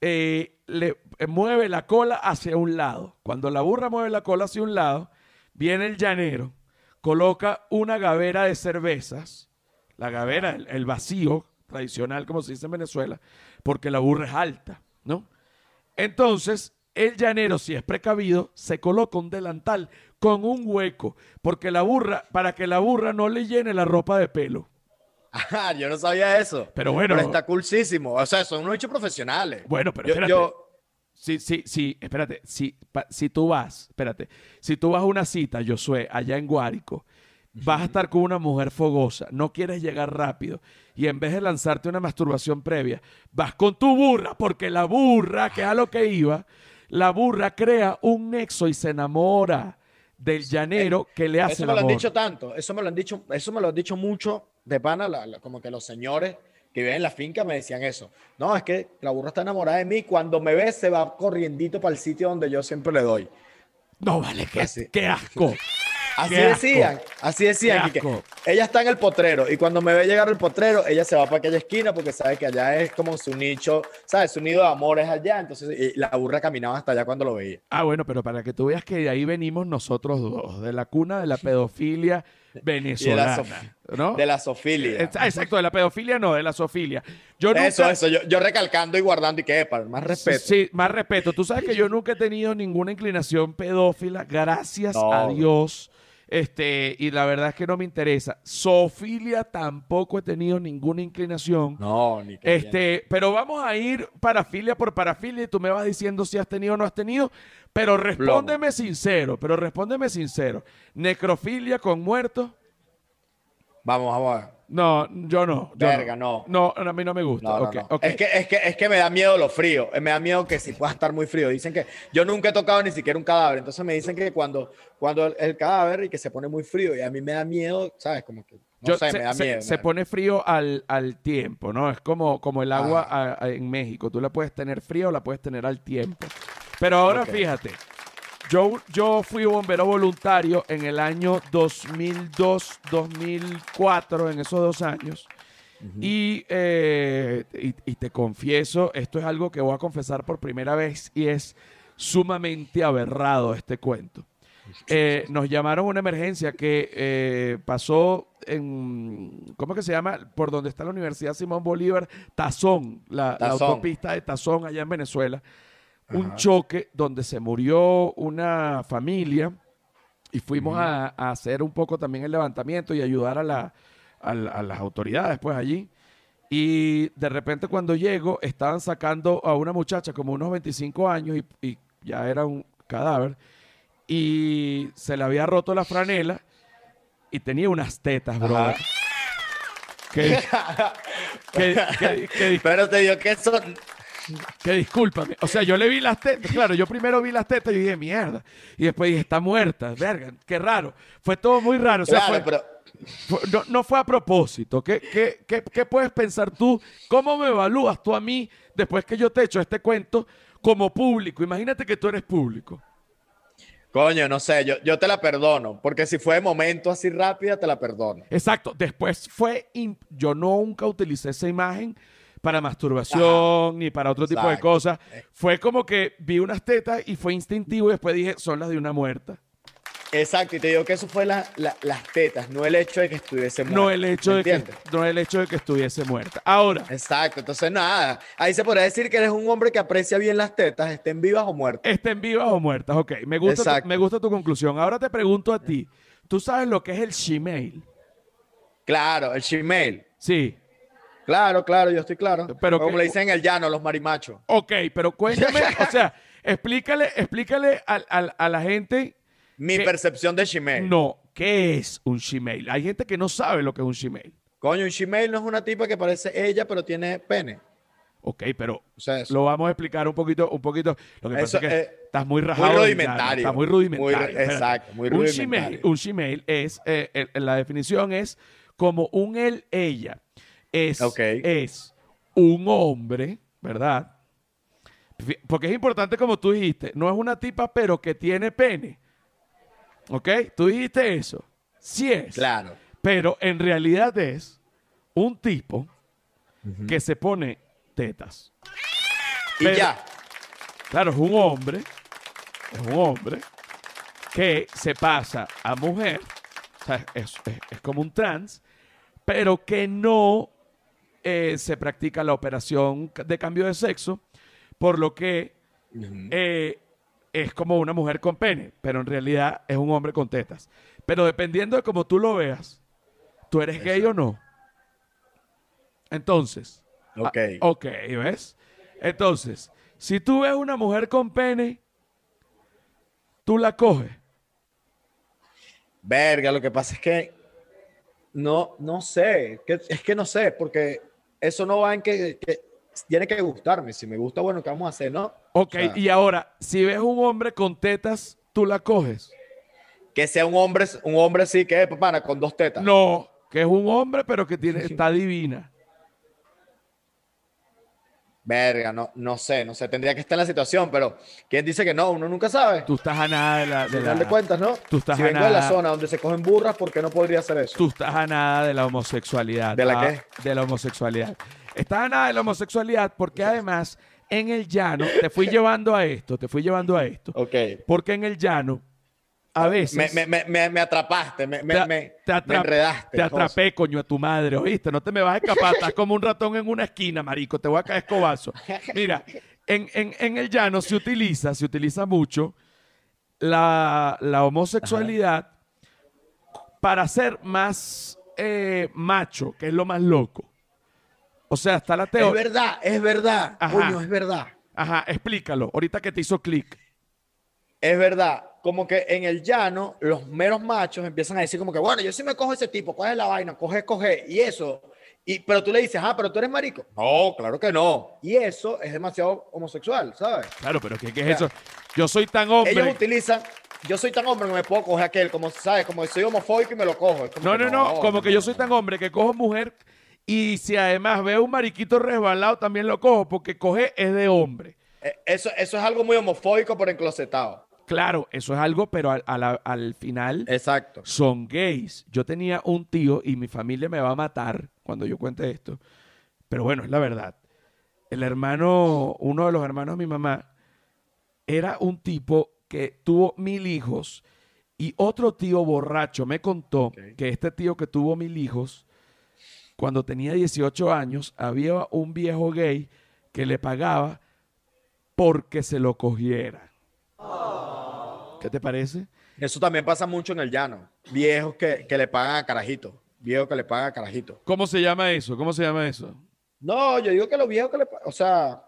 eh, le eh, mueve la cola hacia un lado. Cuando la burra mueve la cola hacia un lado, viene el llanero, coloca una gavera de cervezas, la gavera, el, el vacío tradicional, como se dice en Venezuela, porque la burra es alta, ¿no? Entonces, el llanero, si es precavido, se coloca un delantal con un hueco, porque la burra, para que la burra no le llene la ropa de pelo. Ajá, yo no sabía eso. Pero bueno. Pero está coolísimo. O sea, son unos hechos profesionales. Bueno, pero Yo- espérate. yo- Sí, sí, sí, espérate. Si, pa- si tú vas, espérate. Si tú vas a una cita, Josué, allá en Guárico, vas a estar con una mujer fogosa, no quieres llegar rápido y en vez de lanzarte una masturbación previa, vas con tu burra, porque la burra, que es a lo que iba, la burra crea un nexo y se enamora del llanero que le hace Eso el me lo han dicho tanto, eso me lo han dicho, eso me lo han dicho mucho de pana, la- la- como que los señores que viven en la finca me decían eso. No, es que la burra está enamorada de mí, cuando me ve se va corriendito para el sitio donde yo siempre le doy. No, vale, qué, Así. qué asco. Así Qué asco. decían, así decían, Qué que asco. ella está en el potrero y cuando me ve llegar el potrero, ella se va para aquella esquina porque sabe que allá es como su nicho, ¿sabes? Su nido de amor es allá, entonces y la burra caminaba hasta allá cuando lo veía. Ah, bueno, pero para que tú veas que de ahí venimos nosotros dos, de la cuna de la pedofilia [laughs] venezolana. sof- ¿no? De la sofilia. Ex- Exacto, de la pedofilia no, de la zoofilia. Yo nunca, Eso, eso, yo, yo recalcando y guardando y que, para más respeto. Sí, más respeto. Tú sabes que yo nunca he tenido ninguna inclinación pedófila, gracias No. a Dios. Este, y la verdad es que no me interesa. Zoofilia tampoco he tenido ninguna inclinación. No, ni que Este, pero vamos a ir parafilia por parafilia y tú me vas diciendo si has tenido o no has tenido, pero respóndeme sincero, pero respóndeme sincero. Necrofilia con muertos? Vamos, vamos a ver. No, yo no. yo Verga, no. No, a mí no me gusta. No, no. Es, que, es, que, es que me da miedo lo frío. Me da miedo que si pueda estar muy frío. Dicen que yo nunca he tocado ni siquiera un cadáver. Entonces me dicen que cuando, cuando el, el cadáver y que se pone muy frío y a mí me da miedo, ¿sabes? Como que, no Yo- sé, se, me da se- miedo. se pone frío al, al tiempo, ¿no? Es como, como el agua a- a- en México. Tú la puedes tener fría o la puedes tener al tiempo. Pero ahora fíjate, yo, yo fui bombero voluntario en el año 2002, 2004, en esos dos años. y, eh, y, y te confieso, esto es algo que voy a confesar por primera vez y es sumamente aberrado este cuento. Eh, nos llamaron una emergencia que eh, pasó en, ¿cómo que se llama? Por donde está la Universidad Simón Bolívar, Tazón, la, autopista de Tazón allá en Venezuela. Un choque donde se murió una familia y fuimos a, a hacer un poco también el levantamiento y ayudar a, la, a, la- a las autoridades pues allí. Y de repente cuando llego estaban sacando a una muchacha como unos 25 años y, y ya era un cadáver y se le había roto la franela y tenía unas tetas, brother. [laughs] Que, que, que- que dis- Pero te digo que eso. Que discúlpame. O sea, yo le vi las tetas. Claro, yo primero vi las tetas y dije, mierda. Y después dije, está muerta. Verga, qué raro. Fue todo muy raro. O sea, Claro, fue- pero. fue- no, no fue a propósito. ¿Qué, qué, qué, qué puedes pensar tú? ¿Cómo me evalúas tú a mí después que yo te echo este cuento como público? Imagínate que tú eres público. Coño, no sé, yo, yo te la perdono. Porque si fue de momento así rápida, te la perdono. Exacto. Después fue. Yo nunca utilicé esa imagen para masturbación ni para otro tipo de cosas. Fue como que vi unas tetas y fue instintivo y después dije, son las de una muerta. Exacto, y te digo que eso fue la- la- las tetas, no el hecho de que estuviese muerta. No el hecho ¿me de que, entiendes? no el hecho de que estuviese muerta. Ahora, Exacto, entonces nada. Ahí se podría decir que eres un hombre que aprecia bien las tetas, estén vivas o muertas. estén vivas o muertas. Ok, me gusta, tu, me gusta tu conclusión. Ahora te pregunto a ti. ¿Tú sabes lo que es el Gmail? Claro, el Gmail. Sí. Claro, claro, yo estoy claro. Pero Como que- le dicen en el llano, los marimachos. Ok, pero cuéntame, [laughs] o sea, explícale, explícale al- al- a, la gente, Mi percepción de Gmail. no, ¿qué es un Gmail? Hay gente que no sabe lo que es un Gmail. Coño, un Gmail no es una tipa que parece ella, pero tiene pene. Ok, pero O sea, lo vamos a explicar un poquito, un poquito. Lo que pasa es que eh, estás muy rajado. del rudimentario. Está muy rudimentario. Muy- exacto, muy un rudimentario. Gmail, un Gmail es, eh, el- la definición es como un él, ella. Es, es un hombre, ¿verdad? Porque es importante, como tú dijiste, no es una tipa, pero que tiene pene. ¿Ok? Tú dijiste eso. Sí es. Claro. Pero en realidad es un tipo que se pone tetas. Y Pero- ya. Claro, es un hombre, es un hombre que se pasa a mujer, o sea, es, es- es como un trans, pero que no eh, se practica la operación de cambio de sexo, por lo que eh, es como una mujer con pene, pero en realidad es un hombre con tetas. Pero dependiendo de cómo tú lo veas, tú eres gay o no. Entonces, Ok. Ah, ok, ¿ves? Entonces, si tú ves una mujer con pene, tú la coges. Verga, lo que pasa es que no, no sé, que- es que no sé, porque eso no va en que, que tiene que gustarme. Si me gusta, bueno, ¿qué vamos a hacer, no? Ok, O sea, y ahora, si ves un hombre con tetas, tú la coges. Que sea un hombre, un hombre sí que es papana con dos tetas. No, que es un hombre, pero que tiene, [laughs] está divina. Verga, no, no sé, no sé, tendría que estar en la situación, pero ¿quién dice que no? Uno nunca sabe. Tú estás a nada de la. De la- de cuentas, ¿no? tú estás si a vengo de la nada- zona donde se cogen burras, ¿por qué no podría hacer eso? tú estás a nada de la homosexualidad. ¿De la ah, qué? De la homosexualidad. Estás a nada de la homosexualidad porque además en el llano, te fui [laughs] llevando a esto, te fui llevando a esto. Ok. Porque en el llano a veces. Me, me, me, me atrapaste, me, Te- me enredaste. Te José. atrapé, coño, a tu madre, ¿oíste? No te me vas a escapar. Estás como un ratón en una esquina, marico. Te voy a caer escobazo. Mira, en, en- en el llano se utiliza, se utiliza mucho la, la homosexualidad para ser más eh, macho, que es lo más loco. O sea, está la Es teoría. verdad, es verdad. Ajá. Coño, es verdad. Ajá, explícalo. Ahorita que te hizo clic. Es verdad. Como que en el llano, los meros machos empiezan a decir como que, bueno, yo sí me cojo ese tipo, ¿cuál es la vaina? Coge, coge. Y eso. Y, pero tú le dices, ah, pero tú eres marico. No, claro que no. Y eso es demasiado homosexual, ¿sabes? Claro, pero ¿qué, qué es eso? Yo soy tan hombre. Ellos utilizan, yo soy tan hombre que me puedo coger aquel, como, ¿sabes? Como soy homofóbico y me lo cojo. No, no, no, como que yo soy tan hombre que cojo mujer y si además veo un mariquito resbalado también lo cojo porque coge es de hombre. Eh, Eso, eso es algo muy homofóbico por enclosetado. Claro, eso es algo, pero al, a la- al final Exacto. son gays. Yo tenía un tío y mi familia me va a matar cuando yo cuente esto, pero bueno, es la verdad. El hermano, uno de los hermanos de mi mamá, era un tipo que tuvo mil hijos y otro tío borracho me contó que este tío que tuvo mil hijos, cuando tenía 18 años, había un viejo gay que le pagaba porque se lo cogiera. ¿Qué te parece? Eso también pasa mucho en el llano. Viejos que, que le pagan a carajito. Viejos que le pagan a carajito. ¿Cómo se llama eso? ¿Cómo se llama eso? No, yo digo que los viejos que le pagan, o sea,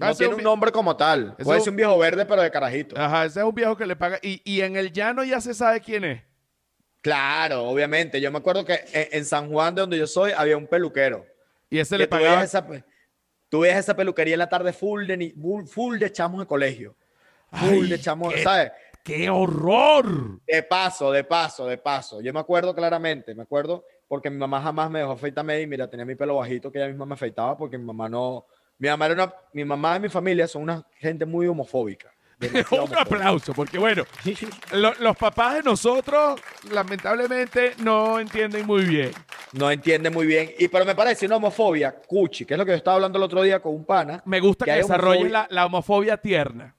Ah, no ese tiene un nombre como tal. Ese Puede es ser un- viejo verde, pero de carajito. Ajá, ese es un viejo que le paga. Y, y en el llano ya se sabe quién es. Claro, obviamente. Yo me acuerdo que en, en San Juan, de donde yo soy, había un peluquero. Y ese le tú veías pagaba. esa, tú veías esa peluquería en la tarde full de, ni- full, full de chamos de colegio. Full Ay, de chamos, qué- ¿sabes? ¡Qué horror! De paso, de paso, de paso. Yo me acuerdo claramente, me acuerdo porque mi mamá jamás me dejó afeitarme y mira, tenía mi pelo bajito que ella misma me afeitaba porque mi mamá no, mi mamá era una, mi mamá y mi familia son una gente muy homofóbica. [laughs] un aplauso, porque bueno, [laughs] lo- los papás de nosotros, lamentablemente, no entienden muy bien. No entiende muy bien. Y pero me parece una homofobia cuchi, que es lo que yo estaba hablando el otro día con un pana. Me gusta que, desarrolles homofobia- la, la homofobia tierna.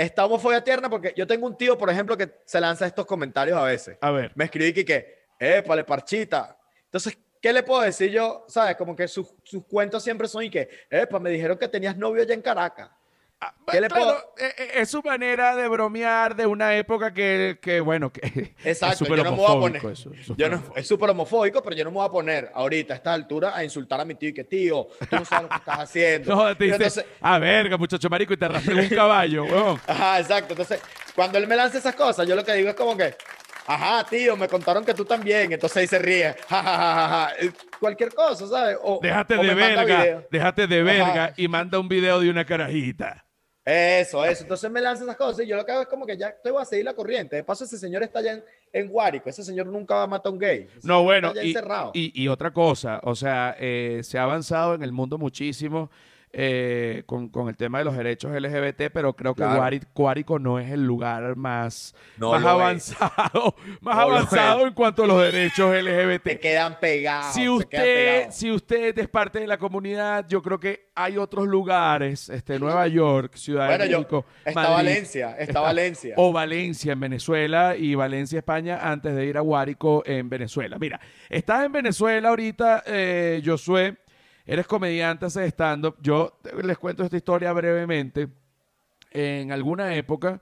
Esta homofobia tierna porque yo tengo un tío, por ejemplo, que se lanza estos comentarios a veces. A ver. Me escribí que, que épale, parchita. Entonces, ¿qué le puedo decir yo? ¿Sabes? Como que sus, sus cuentos siempre son y que, epa, me dijeron que tenías novio allá en Caracas. ¿Qué le claro, puedo- eh, eh, es su manera de bromear de una época que, que, bueno, que Exacto, es súper no homofóbico poner. eso, es yo súper no, homofóbico. es súper homofóbico, pero yo no me voy a poner ahorita a esta altura a insultar a mi tío y que, tío, tú no sabes lo que estás haciendo. [laughs] No, te dice, entonces- a verga, muchacho marico, y te arrastré un caballo. [laughs] Ajá, exacto. Entonces, cuando él me lanza esas cosas, yo lo que digo es como que, ajá, tío, me contaron que tú también. Entonces ahí se ríe. Ja, ja, ja, ja, ja. Eh, Cualquier cosa, ¿sabes? O, Déjate o de me manda verga, video. déjate de verga y manda un video de una carajita. Eso, eso. Entonces me lanza esas cosas y yo lo que hago es como que ya te voy a seguir la corriente. De paso, ese señor está allá en, en Guárico. Ese señor nunca va a matar a un gay. Ese No, bueno, y- y otra cosa, o sea, eh, se ha avanzado en el mundo muchísimo eh, con, con el tema de los derechos LGBT, pero creo que Claro. Guárico no es el lugar más, No más es. avanzado, [laughs] más No avanzado en cuanto a los derechos se LGBT. quedan pegados. Si se quedan usted, pegados. si usted es parte de la comunidad, yo creo que hay otros lugares, este, Nueva York, Ciudad Bueno, de yo, México, está Madrid, Valencia, está, Valencia. o Valencia en Venezuela y Valencia, España, antes de ir a Guárico en Venezuela. Mira, estás en Venezuela ahorita, eh, Josué, eres comediante, haces stand-up. Yo les cuento esta historia brevemente. En alguna época,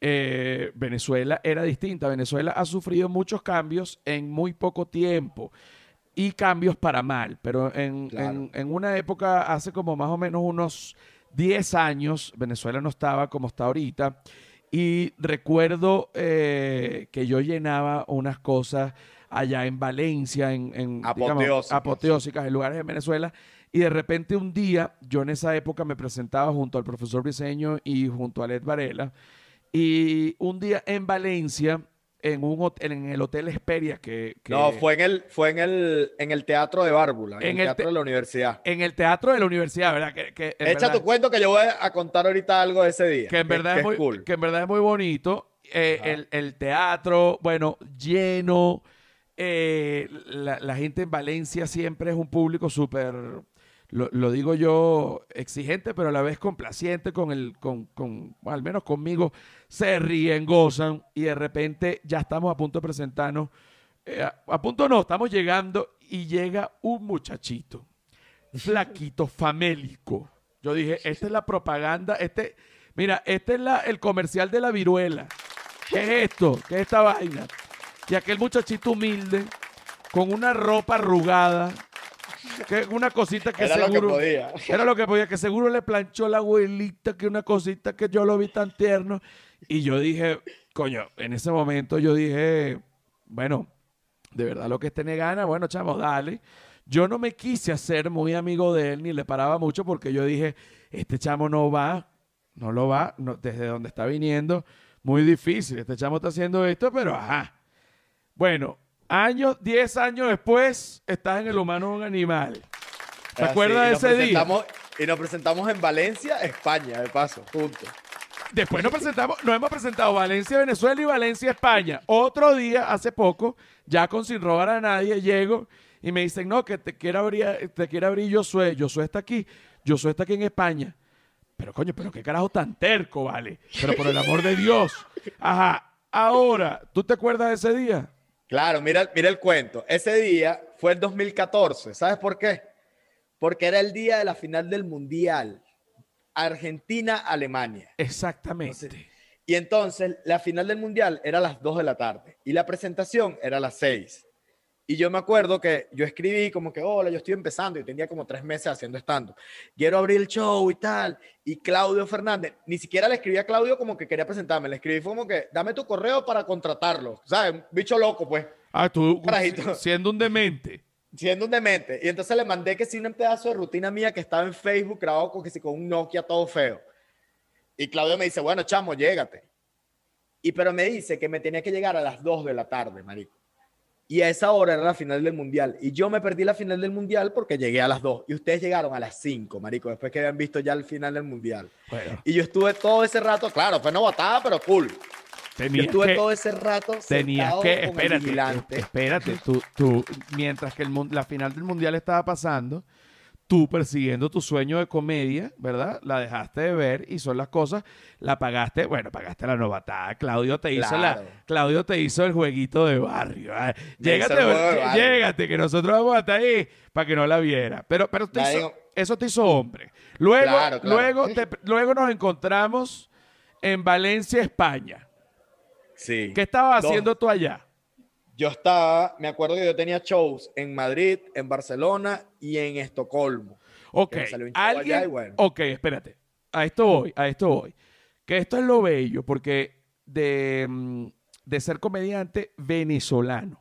eh, Venezuela era distinta. Venezuela ha sufrido muchos cambios en muy poco tiempo y cambios para mal. Pero en, Claro. en- en una época, hace como más o menos unos 10 años, Venezuela no estaba como está ahorita. Y recuerdo eh, que yo llenaba unas cosas allá en Valencia, en, en, digamos, Apoteósicas. apoteósicas, en lugares de Venezuela. Y de repente un día, yo en esa época me presentaba junto al profesor Briseño y junto a Led Varela. Y un día en Valencia, en un hotel, en el Hotel Esperia, que, que- No, fue en el, fue en el, en el teatro de Bárbula, en, En el teatro te- de la universidad. en el teatro de la universidad, ¿verdad? Que, que Echa verdad- tu cuento que yo voy a contar ahorita algo de ese día. que en verdad es muy, cool. que en verdad es muy bonito. Eh, el, el teatro, bueno, lleno. Eh, la, gente en Valencia siempre es un público súper, lo, lo digo yo, exigente, pero a la vez complaciente con el, con, con, al menos conmigo, se ríen, gozan y de repente ya estamos a punto de presentarnos. eh, a, a punto no, estamos llegando y llega un muchachito, flaquito, famélico. Yo dije, esta es la propaganda, este, mira, este es la, el comercial de la viruela. ¿Qué es esto? ¿Qué es esta vaina? Y aquel muchachito humilde, con una ropa arrugada, que una cosita que Era lo que seguro... podía. Era lo que podía, que seguro le planchó la abuelita, que una cosita que yo lo vi tan tierno. Y yo dije, coño, en ese momento yo dije, bueno, de verdad lo que este ne gana, bueno, chamo, dale. Yo no me quise hacer muy amigo de él, ni le paraba mucho, porque yo dije, este chamo no va, no lo va, no- desde donde está viniendo, muy difícil. Este chamo está haciendo esto, pero ajá. Bueno, años, 10 años después, estás en el humano un animal. ¿Te acuerdas de ese día? Y nos presentamos en Valencia, España, de paso, juntos. Después nos presentamos, nos hemos presentado Valencia, Venezuela y Valencia, España. Otro día, hace poco, ya con sin robar a nadie, llego y me dicen, no, que te quiere abrir, te quiere abrir Josué. Josué está aquí. Josué está aquí en España. Pero coño, pero qué carajo tan terco, vale. Pero por el amor de Dios. Ajá. Ahora, ¿tú te acuerdas de ese día? Claro, mira, mira el cuento. Ese día fue el 2014. ¿Sabes por qué? Porque era el día de la final del Mundial. Argentina-Alemania. Exactamente. Y entonces la final del Mundial era a las 2 de la tarde y la presentación era a las 6. Y yo me acuerdo que yo escribí como que, hola, yo estoy empezando y tenía como tres meses haciendo stand Quiero abrir el show y tal. Y Claudio Fernández, ni siquiera le escribí a Claudio como que quería presentarme, le escribí como que, dame tu correo para contratarlo. ¿Sabes? Bicho loco, pues, Ah, tú Carajito. siendo un demente. siendo un demente. Y entonces le mandé que sí un pedazo de rutina mía que estaba en Facebook grabado con, que sí, con un Nokia todo feo. Y Claudio me dice, bueno, chamo, llégate. Y pero me dice que me tenía que llegar a las 2 de la tarde, marico. Y a esa hora era la final del mundial. Y yo me perdí la final del mundial porque llegué a las 2. Y ustedes llegaron a las 5, marico, después que habían visto ya el final del mundial. Bueno, Y yo estuve todo ese rato, claro, fue novatada, pero cool. Yo tenías estuve que- todo ese rato Tenías que, con el espérate, espérate, tú, tú, mientras que el, la final del mundial estaba pasando, tú persiguiendo tu sueño de comedia, ¿verdad? La dejaste de ver y son las cosas, la pagaste, bueno, pagaste la novatada, Claudio te hizo la. Claudio te hizo el jueguito de barrio, hizo llégate, de llégate, barrio. llégate, que nosotros vamos hasta ahí para que no la viera, pero, pero te La hizo- digo- eso te hizo hombre. Luego, Claro, claro. luego, te- luego nos encontramos en Valencia, España. Sí. ¿Qué estabas Dos. haciendo tú allá? Yo estaba, me acuerdo que yo tenía shows en Madrid, en Barcelona y en Estocolmo. Ok, alguien. y bueno. Ok, espérate. A esto voy, a esto voy. Que esto es lo bello, porque de, mm, de ser comediante venezolano.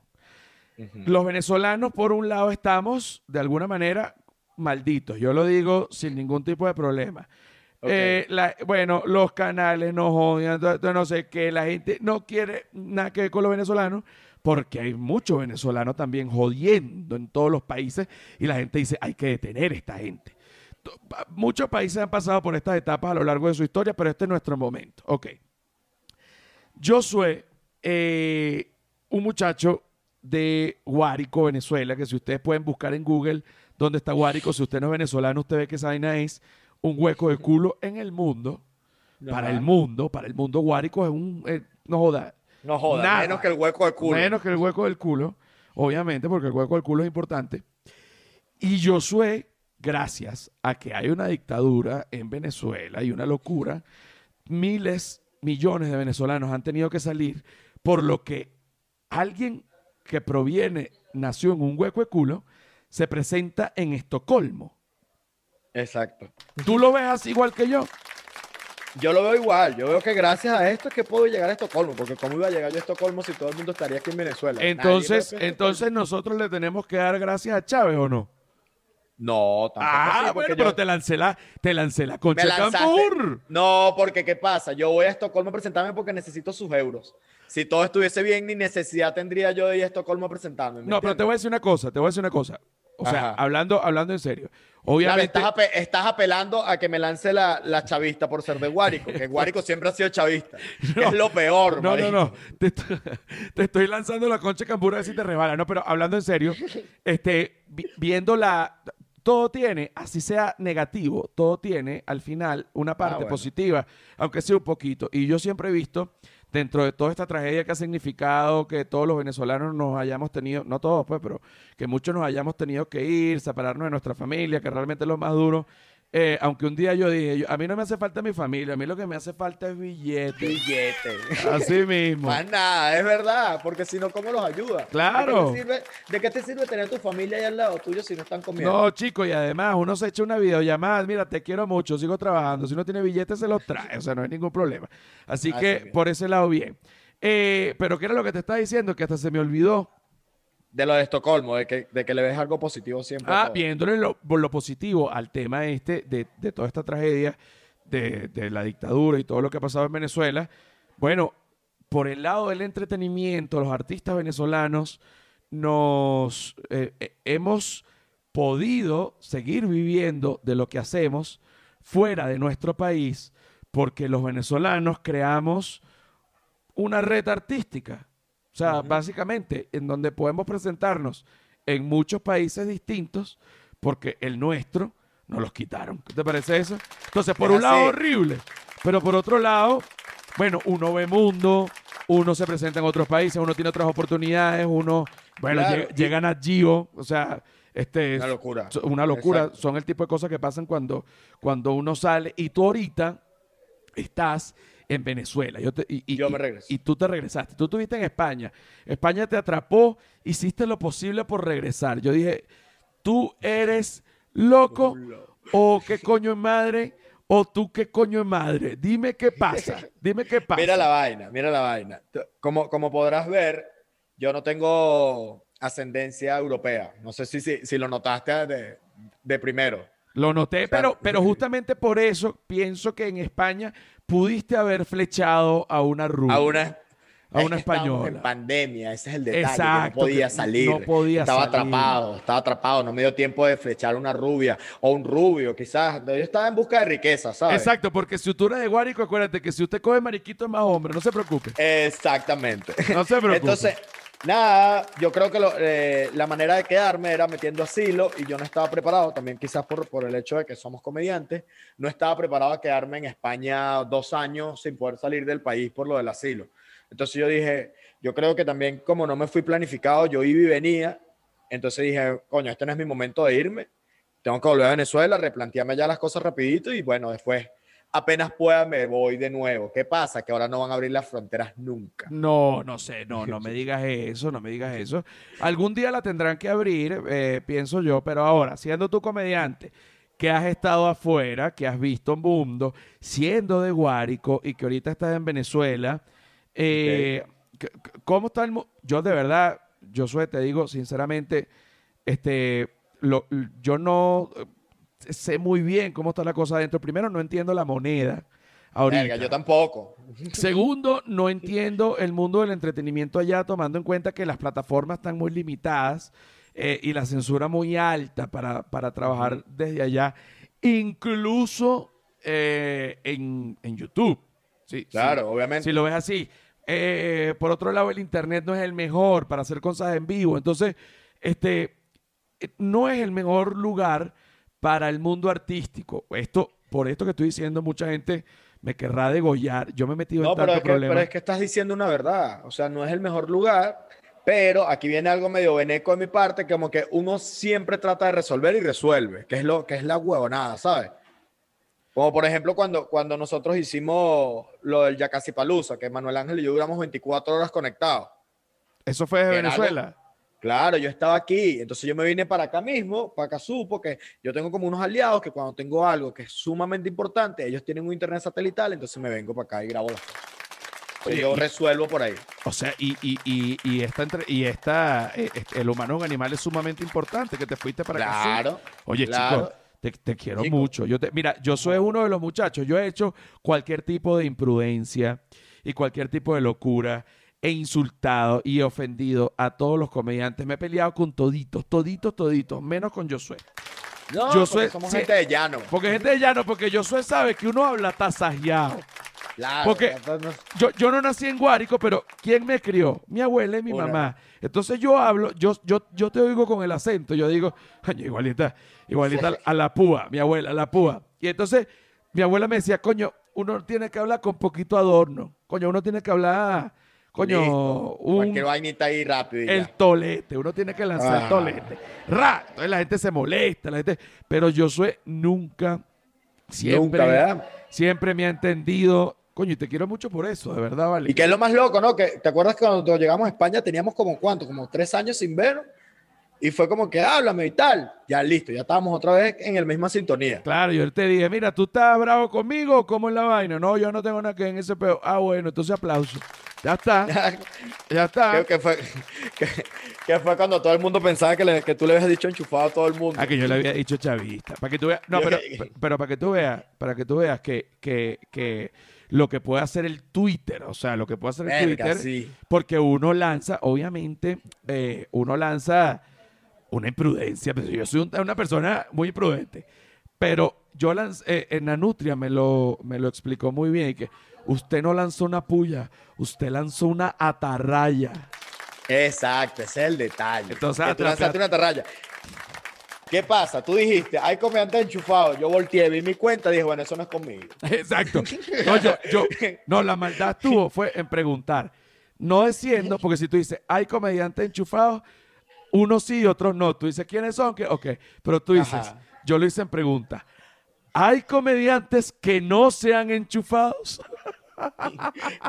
Los venezolanos, por un lado, estamos de alguna manera malditos. Yo lo digo sin ningún tipo de problema. Ok. Eh, la- bueno, los canales nos odian, no sé qué, la gente no quiere nada que ver con los venezolanos, porque hay muchos venezolanos también jodiendo en todos los países y la gente dice, hay que detener a esta gente. Muchos países han pasado por estas etapas a lo largo de su historia, pero este es nuestro momento. Ok. Josué, eh, un muchacho de Guárico, Venezuela, que si ustedes pueden buscar en Google dónde está Guárico, si usted no es venezolano, usted ve que esa vaina es un hueco de culo en el mundo. Para el mundo, para el mundo, Guárico es un... eh, no joda. No jodas, Nada. menos que el hueco de culo. Menos que el hueco del culo, obviamente, porque el hueco del culo es importante. Y Josué, gracias a que hay una dictadura en Venezuela y una locura, miles, millones de venezolanos han tenido que salir, por lo que alguien que proviene, nació en un hueco de culo, se presenta en Estocolmo. Exacto. ¿Tú lo ves así igual que yo? Yo lo veo igual. Yo veo que gracias a esto es que puedo llegar a Estocolmo. Porque ¿cómo iba a llegar yo a Estocolmo si todo el mundo estaría aquí en Venezuela? Entonces, entonces nosotros le tenemos que dar gracias a Chávez o no? No, tampoco Ah, así, bueno, porque pero te lancé la, te lancé la concha Campur. No, porque ¿qué pasa? Yo voy a Estocolmo a presentarme porque necesito sus euros. Si todo estuviese bien, ni necesidad tendría yo de ir a Estocolmo a presentarme. ¿me No, pero te voy a decir una cosa, te voy a decir una cosa. O sea, hablando, hablando en serio. Claro, Obviamente, estás, ape- estás apelando a que me lance la, la chavista por ser de Guárico, que Guárico [laughs] siempre ha sido chavista. es lo peor, no, no, marico. no. Te, estoy- [laughs] te estoy lanzando la concha de Campur a ver si te rebala. No, pero hablando en serio, este, vi- viendo la. todo tiene, así sea negativo, todo tiene al final una parte bueno. positiva, aunque sea un poquito. Y yo siempre he visto, dentro de toda esta tragedia que ha significado que todos los venezolanos nos hayamos tenido, no todos pues, pero que muchos nos hayamos tenido que ir, separarnos de nuestra familia, que realmente es lo más duro. Eh, aunque un día yo dije, yo- a mí no me hace falta mi familia, a mí lo que me hace falta es billete. Billete. Así mismo. Más nada, es verdad, porque si no, ¿cómo los ayuda? Claro. ¿De qué, te sirve, de qué te sirve tener tu familia ahí al lado tuyo si no están comiendo? No, chico, y además uno se echa una videollamada, mira, te quiero mucho, sigo trabajando, si no tiene billetes se los trae, o sea, no hay ningún problema. Así Así que por ese lado bien. Eh, pero ¿qué era lo que te estaba diciendo? Que hasta se me olvidó. De lo de Estocolmo, de que, de que le ves algo positivo siempre. Ah, viéndole lo, por lo positivo al tema este de, de toda esta tragedia de, de la dictadura y todo lo que ha pasado en Venezuela. Bueno, por el lado del entretenimiento, los artistas venezolanos nos eh, eh, hemos podido seguir viviendo de lo que hacemos fuera de nuestro país porque los venezolanos creamos una red artística. O sea, básicamente, en donde podemos presentarnos en muchos países distintos, porque el nuestro nos los quitaron. ¿Qué te parece eso? Entonces, por Es un lado, horrible, pero por otro lado, bueno, uno ve mundo, uno se presenta en otros países, uno tiene otras oportunidades, uno, bueno, Claro, llegan a Gio, o sea, este Una locura. una locura. Exacto. Son el tipo de cosas que pasan cuando, cuando uno sale y tú ahorita estás en Venezuela. Yo, te- y, y- Yo me regreso. y tú te regresaste. Tú estuviste en España. España te atrapó, hiciste lo posible por regresar. Yo dije, tú eres loco o qué coño es madre o tú qué coño es madre. Dime qué [laughs] pasa. Dime qué pasa. Mira la vaina, mira la vaina. Como, como podrás ver, yo no tengo ascendencia europea. No sé si, si, si lo notaste de, de primero. Lo noté, sea, pero, pero [laughs] justamente por eso pienso que en España pudiste haber flechado a una rubia. A una, A una española. En pandemia, ese es el detalle. Exacto, no podía salir. no podía estaba salir. atrapado, estaba atrapado. No me dio tiempo de flechar una rubia o un rubio, quizás. Yo estaba en busca de riqueza, ¿sabes? Exacto, porque si tú eres de Guárico, acuérdate que si usted coge mariquito es más hombre, no se preocupe. Exactamente. No se preocupe. Entonces, nada, yo creo que eh, la manera de quedarme era metiendo asilo y yo no estaba preparado, también quizás por, por el hecho de que somos comediantes, no estaba preparado a quedarme en España dos años sin poder salir del país por lo del asilo. Entonces yo dije, yo creo que también como no me fui planificado, yo iba y venía, entonces dije, coño, este no es mi momento de irme, tengo que volver a Venezuela, replantearme ya las cosas rapidito y bueno, después apenas pueda me voy de nuevo. ¿Qué pasa? Que ahora no van a abrir las fronteras nunca. No, no sé, no, no me digas eso, no me digas eso. Algún día la tendrán que abrir, eh, pienso yo, pero ahora, siendo tú comediante, que has estado afuera, que has visto un mundo, siendo de Guárico y que ahorita estás en Venezuela, eh, ¿cómo está el mundo? Yo de verdad, yo soy, te digo sinceramente, este, lo- yo no sé muy bien cómo está la cosa adentro. Primero, no entiendo la moneda. Ahorita. Verga, yo tampoco. Segundo, no entiendo el mundo del entretenimiento allá, tomando en cuenta que las plataformas están muy limitadas eh, y la censura muy alta para, para trabajar desde allá, incluso eh, en, en YouTube. Sí, Claro, sí. obviamente. Si lo ves así. Eh, por otro lado, el Internet no es el mejor para hacer cosas en vivo. Entonces, este, no es el mejor lugar para el mundo artístico. Esto, por esto que estoy diciendo, mucha gente me querrá degollar. Yo me he metido No, en pero tanto es, que, problema. pero es que estás diciendo una verdad. O sea, no es el mejor lugar, pero aquí viene algo medio veneco de mi parte, como que uno siempre trata de resolver y resuelve, que es, lo, que es la huevonada, ¿sabes? Como por ejemplo cuando, cuando nosotros hicimos lo del Yacasipalusa, que Manuel Ángel y yo duramos 24 horas conectados. Eso fue de Era algo- Venezuela. Claro, yo estaba aquí, entonces yo me vine para acá mismo, para Cazú, porque yo tengo como unos aliados que cuando tengo algo que es sumamente importante, ellos tienen un internet satelital, entonces me vengo para acá y grabo las cosas. Oye, yo resuelvo por ahí. O sea, y, y, y, y esta, entre- y esta eh, este, el humano es un animal es sumamente importante que te fuiste para acá. Claro. Oye, claro. chico, te, te quiero Chico. mucho. Yo te, mira, yo soy uno de los muchachos. Yo he hecho cualquier tipo de imprudencia y cualquier tipo de locura. He insultado y he ofendido a todos los comediantes. Me he peleado con toditos, toditos, toditos, menos con Josué. No, Yo porque soy- somos sí. gente de llano. Porque gente de llano, porque Josué sabe que uno habla tasajeado. Claro. porque- Yo, yo no nací en Guárico, pero ¿quién me crió? Mi abuela y mi mamá. Entonces yo hablo, yo, yo, yo te oigo con el acento, yo digo, [laughs] coño, igualita, igualita a la púa, mi abuela, a la púa. Y entonces mi abuela me decía, coño, uno tiene que hablar con poquito adorno. Coño, uno tiene que hablar, coño, un, Cualquier vainita ahí rápido. y el tolete, uno tiene que lanzar el Ah. tolete. ¡Ra! Entonces la gente se molesta, la gente, pero Josué nunca, siempre, Nunca, ¿verdad? siempre me ha entendido. Coño, y te quiero mucho por eso, de verdad, vale. Y que es lo más loco, ¿no? Que te acuerdas que cuando llegamos a España teníamos como cuánto, como tres años sin ver. Y fue como que háblame y tal. Ya listo, ya estábamos otra vez en la misma sintonía. Claro, yo te dije, mira, ¿tú estás bravo conmigo cómo es la vaina? No, yo no tengo nada que en ese peo. Ah, bueno, entonces aplauso. Ya está, [laughs] ya está. que, que fue, que, que fue cuando todo el mundo pensaba que, le- que tú le habías dicho enchufado a todo el mundo. Ah, que yo le había dicho chavista. Para que tú veas, no, Yo pero, que- pero para que tú veas, para que tú veas que, que, que lo que puede hacer el Twitter, o sea, lo que puede hacer el Verga, Twitter, sí. porque uno lanza, obviamente, eh, uno lanza una imprudencia. pues, Yo soy un- una persona muy imprudente, pero yo lancé, eh, en la Nutria me lo, me lo explicó muy bien, que usted no lanzó una puya, usted lanzó una atarraya. Exacto, ese es el detalle. Entonces, que tú lanzaste una atarraya. ¿Qué pasa? Tú dijiste, hay comediante enchufado. Yo volteé, vi mi cuenta y dije, bueno, eso no es conmigo. [laughs] Exacto. No, yo, yo- [laughs] no, la maldad tuvo fue en preguntar. No diciendo, porque si tú dices, hay comediantes enchufados, unos sí y otros no. Tú dices, ¿quiénes son? ¿Qué? Ok. Pero tú dices, Ajá. yo lo hice en pregunta. ¿Hay comediantes que no sean enchufados? [laughs]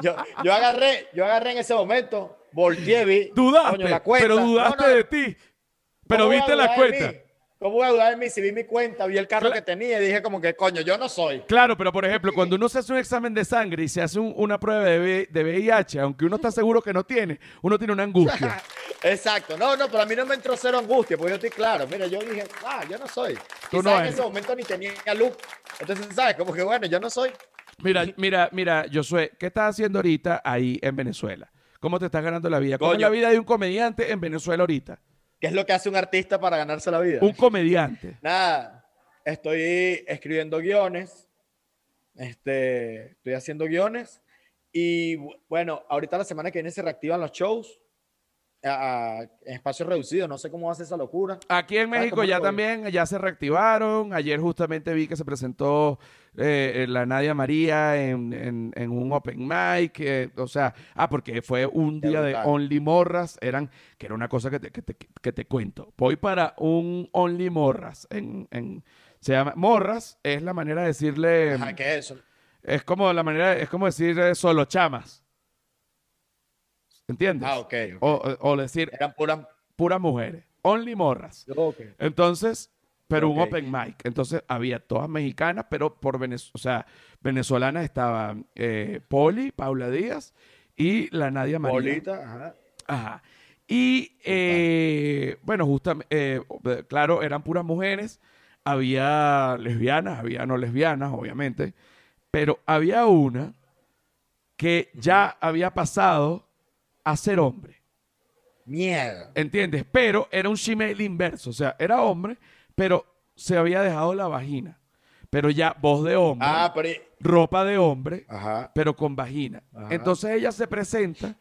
Yo, yo agarré, yo agarré en ese momento, volteé, vi. Dudaste, coño, la cuenta. pero dudaste no, de ti. Pero ¿cómo voy a viste la cuenta. ¿Cómo voy a dudar de mí si vi mi cuenta, vi el carro que tenía y dije como que, coño, yo no soy? Claro, pero por ejemplo, cuando [clears throat] uno se hace un examen de sangre y se hace un- una prueba de, de VIH, aunque uno está seguro que no tiene, uno tiene una angustia. [laughs] Exacto. No, no, pero a mí no me entró cero angustia, porque yo estoy claro. Mira, yo dije, ah, yo no soy. Tú Quizás no en ese momento ni tenía luz. Entonces, ¿sabes? Como que, bueno, yo no soy. Mira, mira, mira, Josué, ¿qué estás haciendo ahorita ahí en Venezuela? ¿Cómo te estás ganando la vida? ¿Cómo es Coño. la vida de un comediante en Venezuela ahorita? ¿Qué es lo que hace un artista para ganarse la vida? Un comediante. Nada, estoy escribiendo guiones, este, estoy haciendo guiones y bu- bueno, ahorita la semana que viene se reactivan los shows a- en espacios reducidos, no sé cómo ser esa locura. Aquí en México ¿cómo ya también, ya se reactivaron. Ayer justamente vi que se presentó eh, la Nadia María en, en- en un open mic. eh, o sea, ah, porque fue un Qué día de. Only Morras. Eran, que era una cosa que te, que te- que te cuento. Voy para un Only Morras. En, en- se llama Morras, es la manera de decirle. Ajá, ¿qué es eso? Es como la manera, es como decir eh, solo chamas. ¿Entiendes? Ah, ok. o, decir Eran puras. puras mujeres. Only morras. Entonces, pero un Ok. open mic. Entonces había todas mexicanas, pero por Venezuela, o sea, venezolanas estaban eh, Poli, Paula Díaz y la Nadia María. Bolita, ajá. Ajá. Y eh, bueno, justamente, claro, eran puras mujeres. Había lesbianas, había no lesbianas, obviamente. Pero había una que ya había pasado a ser hombre. Mierda. ¿Entiendes? Pero era un shemale inverso. O sea, era hombre, pero se había dejado la vagina. Pero ya voz de hombre, Ah, pero. ropa de hombre, Ajá. pero con vagina. Ajá. Entonces ella se presenta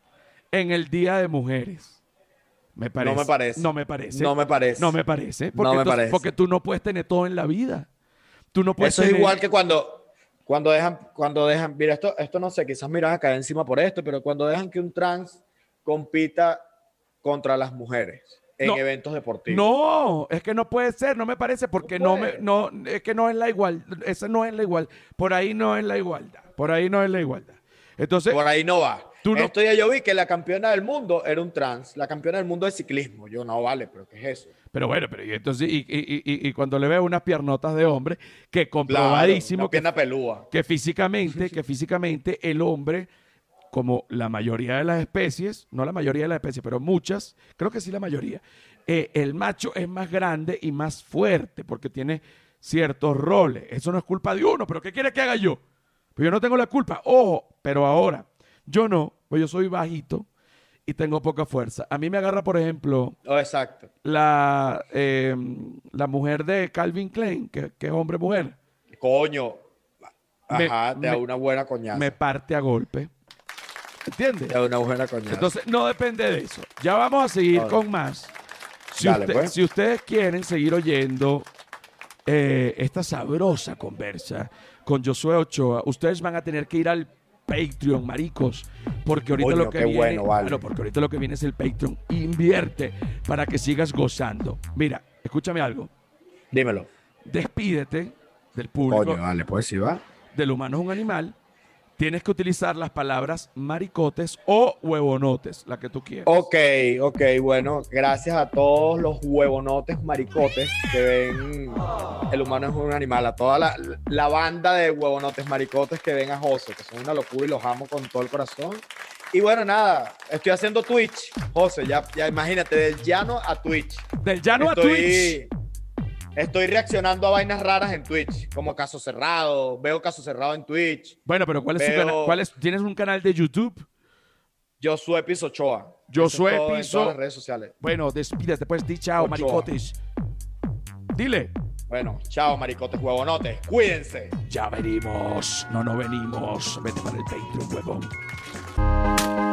en el Día de Mujeres. Me parece. me parece. No me parece. No me parece. No me parece. No Porque, me entonces- parece. porque tú no puedes tener todo en la vida. Tú no puedes Eso es igual que cuando, cuando dejan, cuando dejan, mira, esto, esto no sé, quizás me irás a caer encima por esto, pero cuando dejan que un trans compita contra las mujeres en No. eventos deportivos. No, es que no puede ser, no me parece, porque No no, me, no, es que no es la igual, esa no es la igual, por ahí no es la igualdad, por ahí no es la igualdad. Entonces, Por ahí no va. Tú no- Esto ya yo vi que la campeona del mundo era un trans, la campeona del mundo de ciclismo. Yo no vale, pero ¿qué es eso? pero bueno, pero y entonces, y, y- y- y cuando le veo unas piernotas de hombre, que Claro, comprobadísimo pelúa. que físicamente, [laughs] que físicamente el hombre, como la mayoría de las especies, no la mayoría de las especies, pero muchas, creo que sí la mayoría, eh, el macho es más grande y más fuerte porque tiene ciertos roles. Eso no es culpa de uno, pero ¿qué quiere que haga yo? Pues yo no tengo la culpa. Ojo, pero ahora, yo no, pues yo soy bajito y tengo poca fuerza. A mí me agarra, por ejemplo, Oh, exacto. la, eh, la mujer de Calvin Klein, que, que es hombre-mujer, Coño. Me- Ajá, te da me- una buena coñaza. me parte a golpe. ¿Entiendes? Es una buena. Entonces, no depende de eso. Ya vamos a seguir con más. Si, Dale, usted- pues. si ustedes quieren seguir oyendo eh, esta sabrosa conversa con Josué Ochoa, ustedes van a tener que ir al Patreon, maricos, porque ahorita lo que viene, bueno, vale. claro, porque ahorita lo que viene es el Patreon. Invierte para que sigas gozando. Mira, escúchame algo. Dímelo. Despídete del público. Coño, vale, pues sí va. Del humano es un animal. Tienes que utilizar las palabras maricotes o huevonotes, la que tú quieras. Ok, ok, bueno, gracias a todos los huevonotes maricotes que ven El humano es un animal, a toda la, la banda de huevonotes maricotes que ven a José, que son una locura y los amo con todo el corazón. Y bueno, nada, estoy haciendo Twitch, José, ya, ya imagínate, del llano a Twitch. Del llano a Twitch. Estoy, reaccionando a vainas raras en Twitch, como Caso Cerrado, veo Caso Cerrado en Twitch. Bueno, pero ¿cuál es Veo- canal? ¿Cuál es? ¿Tienes un canal de YouTube? Josué Piso Ochoa. Josué todo en Piso- todas las redes sociales. Bueno, despídete, pues, di chao, Ochoa. maricotes. Dile, Bueno, chao, maricotes huevonotes. Cuídense. ya venimos. No, no venimos. Vete para el Patreon, huevón.